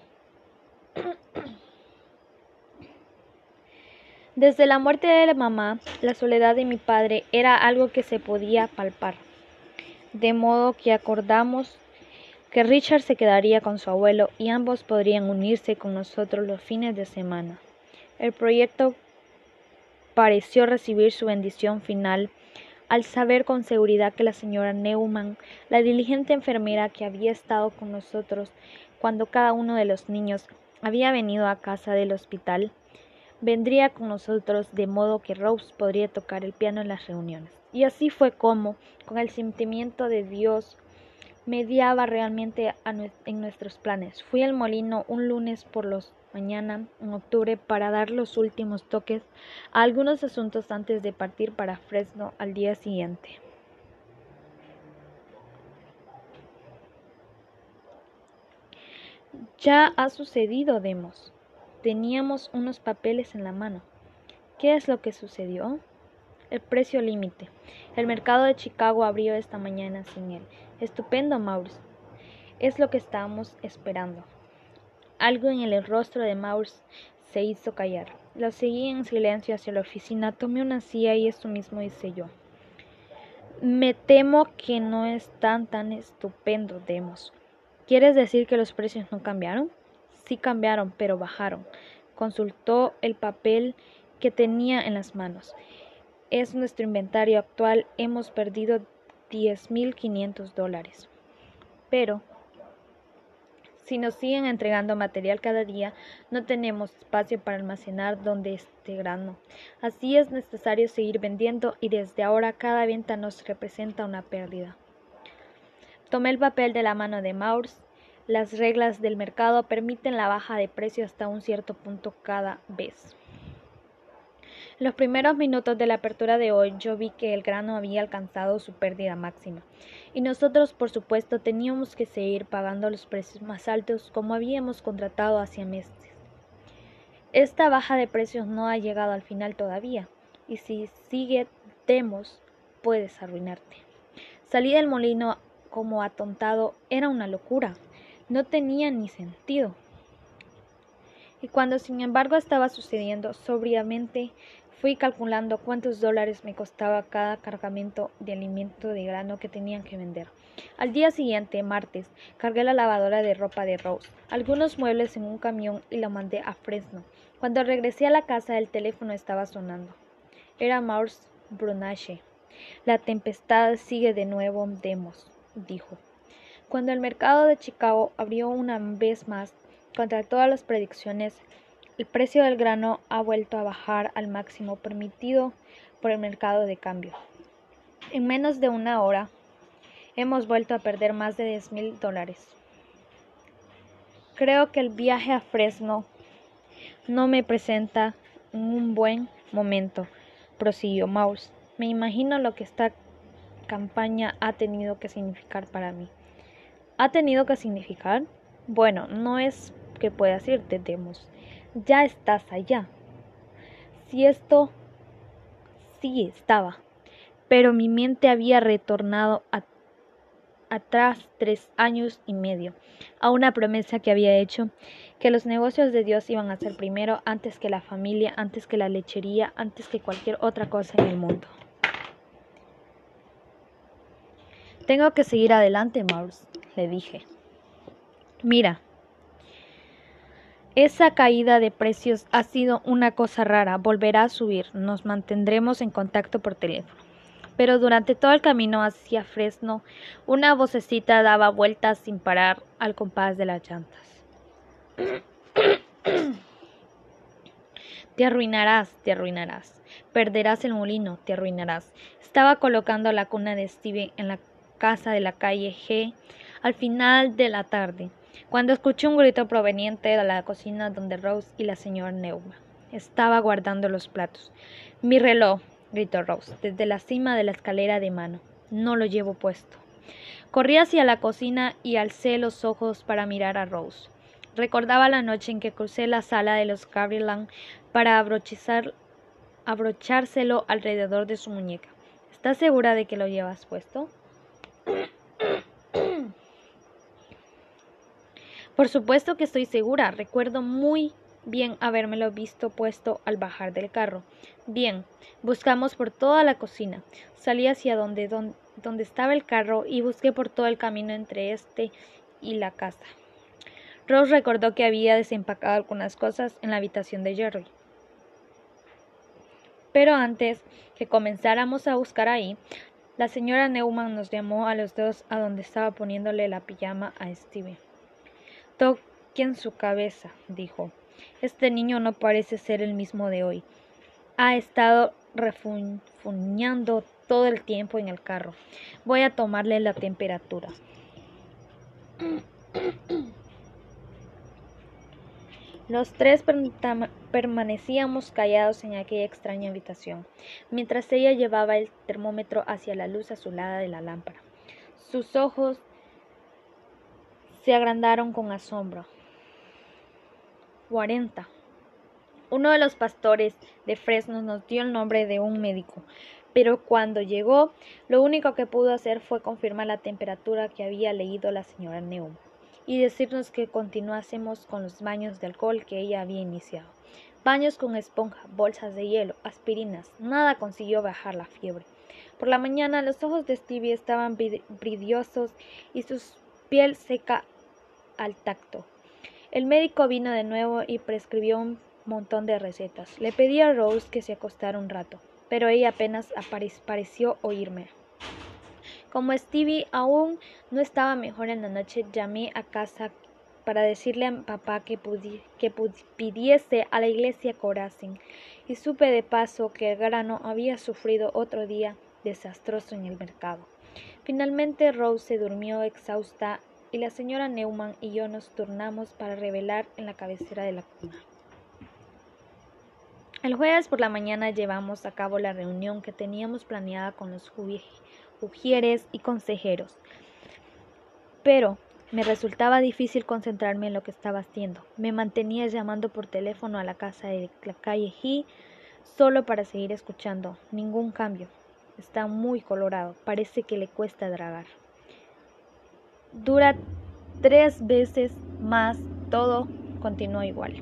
Desde la muerte de la mamá, la soledad de mi padre era algo que se podía palpar, de modo que acordamos que Richard se quedaría con su abuelo y ambos podrían unirse con nosotros los fines de semana. El proyecto pareció recibir su bendición final al saber con seguridad que la señora Neumann, la diligente enfermera que había estado con nosotros cuando cada uno de los niños había venido a casa del hospital, vendría con nosotros de modo que Rose podría tocar el piano en las reuniones. Y así fue como, con el sentimiento de Dios mediaba realmente en nuestros planes. Fui al molino un lunes por los mañana en octubre para dar los últimos toques a algunos asuntos antes de partir para Fresno al día siguiente. Ya ha sucedido, Demos. Teníamos unos papeles en la mano. ¿Qué es lo que sucedió? El precio límite. El mercado de Chicago abrió esta mañana sin él. Estupendo, Maurice. Es lo que estábamos esperando. Algo en el rostro de Maurice se hizo callar. Lo seguí en silencio hacia la oficina, tomé una silla y eso mismo hice yo. Me temo que no es tan tan estupendo, Demos. ¿Quieres decir que los precios no cambiaron? Sí cambiaron, pero bajaron. Consultó el papel que tenía en las manos. Es nuestro inventario actual. Hemos perdido 10.500 dólares. Pero, si nos siguen entregando material cada día, no tenemos espacio para almacenar donde este grano. Así es necesario seguir vendiendo y desde ahora cada venta nos representa una pérdida. Tomé el papel de la mano de Maurs. Las reglas del mercado permiten la baja de precio hasta un cierto punto cada vez. Los primeros minutos de la apertura de hoy yo vi que el grano había alcanzado su pérdida máxima, y nosotros por supuesto teníamos que seguir pagando los precios más altos como habíamos contratado hacía meses. Esta baja de precios no ha llegado al final todavía, y si sigue demos puedes arruinarte. Salí del molino como atontado era una locura. No tenía ni sentido. Y cuando sin embargo estaba sucediendo sobriamente, fui calculando cuántos dólares me costaba cada cargamento de alimento de grano que tenían que vender. Al día siguiente, martes, cargué la lavadora de ropa de Rose, algunos muebles en un camión y la mandé a Fresno. Cuando regresé a la casa el teléfono estaba sonando. Era Maurice Brunache. La tempestad sigue de nuevo, Demos, dijo. Cuando el mercado de Chicago abrió una vez más, contra todas las predicciones, el precio del grano ha vuelto a bajar al máximo permitido por el mercado de cambio. En menos de una hora, hemos vuelto a perder más de 10 mil dólares. Creo que el viaje a Fresno no me presenta un buen momento, prosiguió Maus. Me imagino lo que esta campaña ha tenido que significar para mí. ¿Ha tenido que significar? Bueno, no es que puedas irte, Demos. Ya estás allá. Si esto sí estaba, pero mi mente había retornado atrás tres años y medio a una promesa que había hecho que los negocios de Dios iban a ser primero antes que la familia, antes que la lechería, antes que cualquier otra cosa en el mundo. Tengo que seguir adelante, Mars, le dije. Mira, esa caída de precios ha sido una cosa rara, volverá a subir, nos mantendremos en contacto por teléfono pero durante todo el camino hacia Fresno una vocecita daba vueltas sin parar al compás de las llantas. Te arruinarás, te arruinarás. Perderás el molino, te arruinarás. Estaba colocando la cuna de Steve en la casa de la calle G al final de la tarde, cuando escuché un grito proveniente de la cocina donde Rose y la señora Neuma estaba guardando los platos. Mi reloj, gritó Rose desde la cima de la escalera de mano. No lo llevo puesto. Corrí hacia la cocina y alcé los ojos para mirar a Rose. Recordaba la noche en que crucé la sala de los Gabrielán para abrochárselo alrededor de su muñeca. ¿Estás segura de que lo llevas puesto? Por supuesto que estoy segura. Recuerdo muy bien habérmelo visto puesto al bajar del carro. Bien, buscamos por toda la cocina. Salí hacia donde, donde, estaba el carro y busqué por todo el camino entre este y la casa. Rose recordó que había desempacado algunas cosas en la habitación de Jerry. Pero antes que comenzáramos a buscar ahí, la señora Neumann nos llamó a los dos a donde estaba poniéndole la pijama a Steve. Toquen su cabeza, dijo. Este niño no parece ser el mismo de hoy. Ha estado refunfuñando todo el tiempo en el carro. Voy a tomarle la temperatura. Los tres permanecíamos callados en aquella extraña habitación, mientras ella llevaba el termómetro hacia la luz azulada de la lámpara. Sus ojos se agrandaron con asombro. 40. Uno de los pastores de Fresno nos dio el nombre de un médico, pero cuando llegó, lo único que pudo hacer fue confirmar la temperatura que había leído la señora Neum y decirnos que continuásemos con los baños de alcohol que ella había iniciado. Baños con esponja, bolsas de hielo, aspirinas, nada consiguió bajar la fiebre. Por la mañana los ojos de Stevie estaban bridiosos y su piel seca al tacto. El médico vino de nuevo y prescribió un montón de recetas. Le pedí a Rose que se acostara un rato, pero ella apenas pareció oírme. Como Stevie aún no estaba mejor en la noche, llamé a casa para decirle a papá que, que pidiese a la iglesia que y supe de paso que el grano había sufrido otro día desastroso en el mercado. Finalmente Rose se durmió exhausta la señora Neumann y yo nos turnamos para revelar en la cabecera de la cuna. El jueves por la mañana llevamos a cabo la reunión que teníamos planeada con los ujieres y consejeros, pero me resultaba difícil concentrarme en lo que estaba haciendo. Me mantenía llamando por teléfono a la casa de la calle G solo para seguir escuchando. Ningún cambio. Está muy colorado. Parece que le cuesta dragar. Dura tres veces más, todo continuó igual.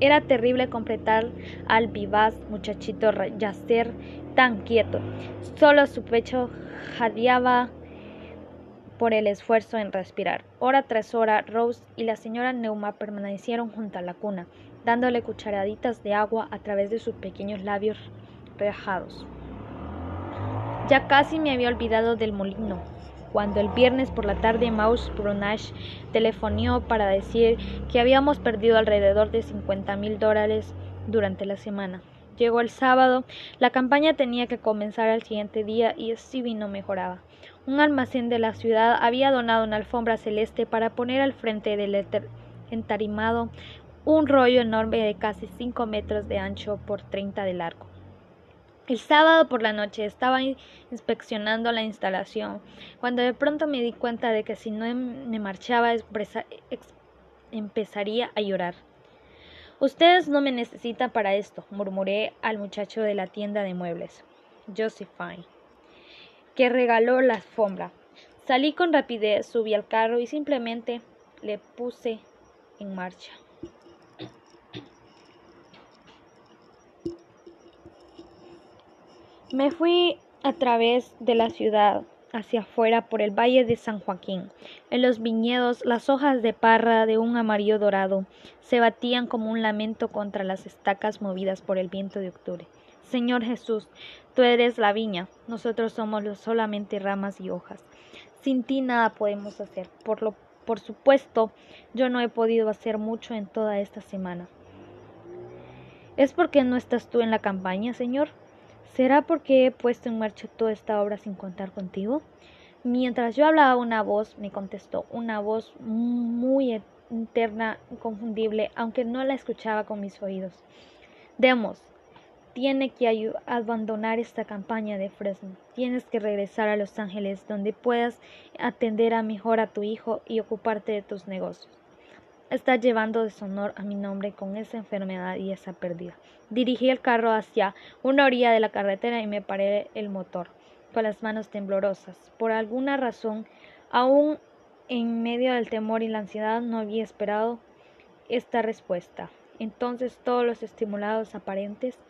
Era terrible completar al vivaz muchachito yacer tan quieto. Solo su pecho jadeaba por el esfuerzo en respirar. Hora tras hora, Rose y la señora Neuma permanecieron junto a la cuna, dándole cucharaditas de agua a través de sus pequeños labios rejados. Ya casi me había olvidado del molino, cuando el viernes por la tarde Maus Brunach telefonió para decir que habíamos perdido alrededor de 50 mil dólares durante la semana. Llegó el sábado, la campaña tenía que comenzar al siguiente día y Stevie no mejoraba. Un almacén de la ciudad había donado una alfombra celeste para poner al frente del entarimado un rollo enorme de casi cinco metros de ancho por treinta de largo. El sábado por la noche estaba inspeccionando la instalación cuando de pronto me di cuenta de que si no me marchaba empezaría a llorar. Ustedes no me necesitan para esto, murmuré al muchacho de la tienda de muebles, Josephine, que regaló la alfombra. Salí con rapidez, subí al carro y simplemente le puse en marcha. Me fui a través de la ciudad hacia afuera por el valle de San Joaquín. En los viñedos las hojas de parra de un amarillo dorado se batían como un lamento contra las estacas movidas por el viento de octubre. Señor Jesús, tú eres la viña, nosotros somos solamente ramas y hojas. Sin ti nada podemos hacer. Por lo por supuesto, yo no he podido hacer mucho en toda esta semana. ¿Es porque no estás tú en la campaña, Señor? ¿Será porque he puesto en marcha toda esta obra sin contar contigo? Mientras yo hablaba una voz me contestó, una voz muy interna, inconfundible, aunque no la escuchaba con mis oídos. Demos, tiene que abandonar esta campaña de Fresno. Tienes que regresar a Los Ángeles, donde puedas atender a mejor a tu hijo y ocuparte de tus negocios. Estás llevando deshonor a mi nombre con esa enfermedad y esa pérdida. Dirigí el carro hacia una orilla de la carretera y me paré el motor, con las manos temblorosas. Por alguna razón, aún en medio del temor y la ansiedad, no había esperado esta respuesta. Entonces todos los estimulados aparentes,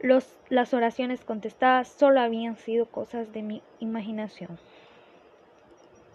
los, las oraciones contestadas, solo habían sido cosas de mi imaginación.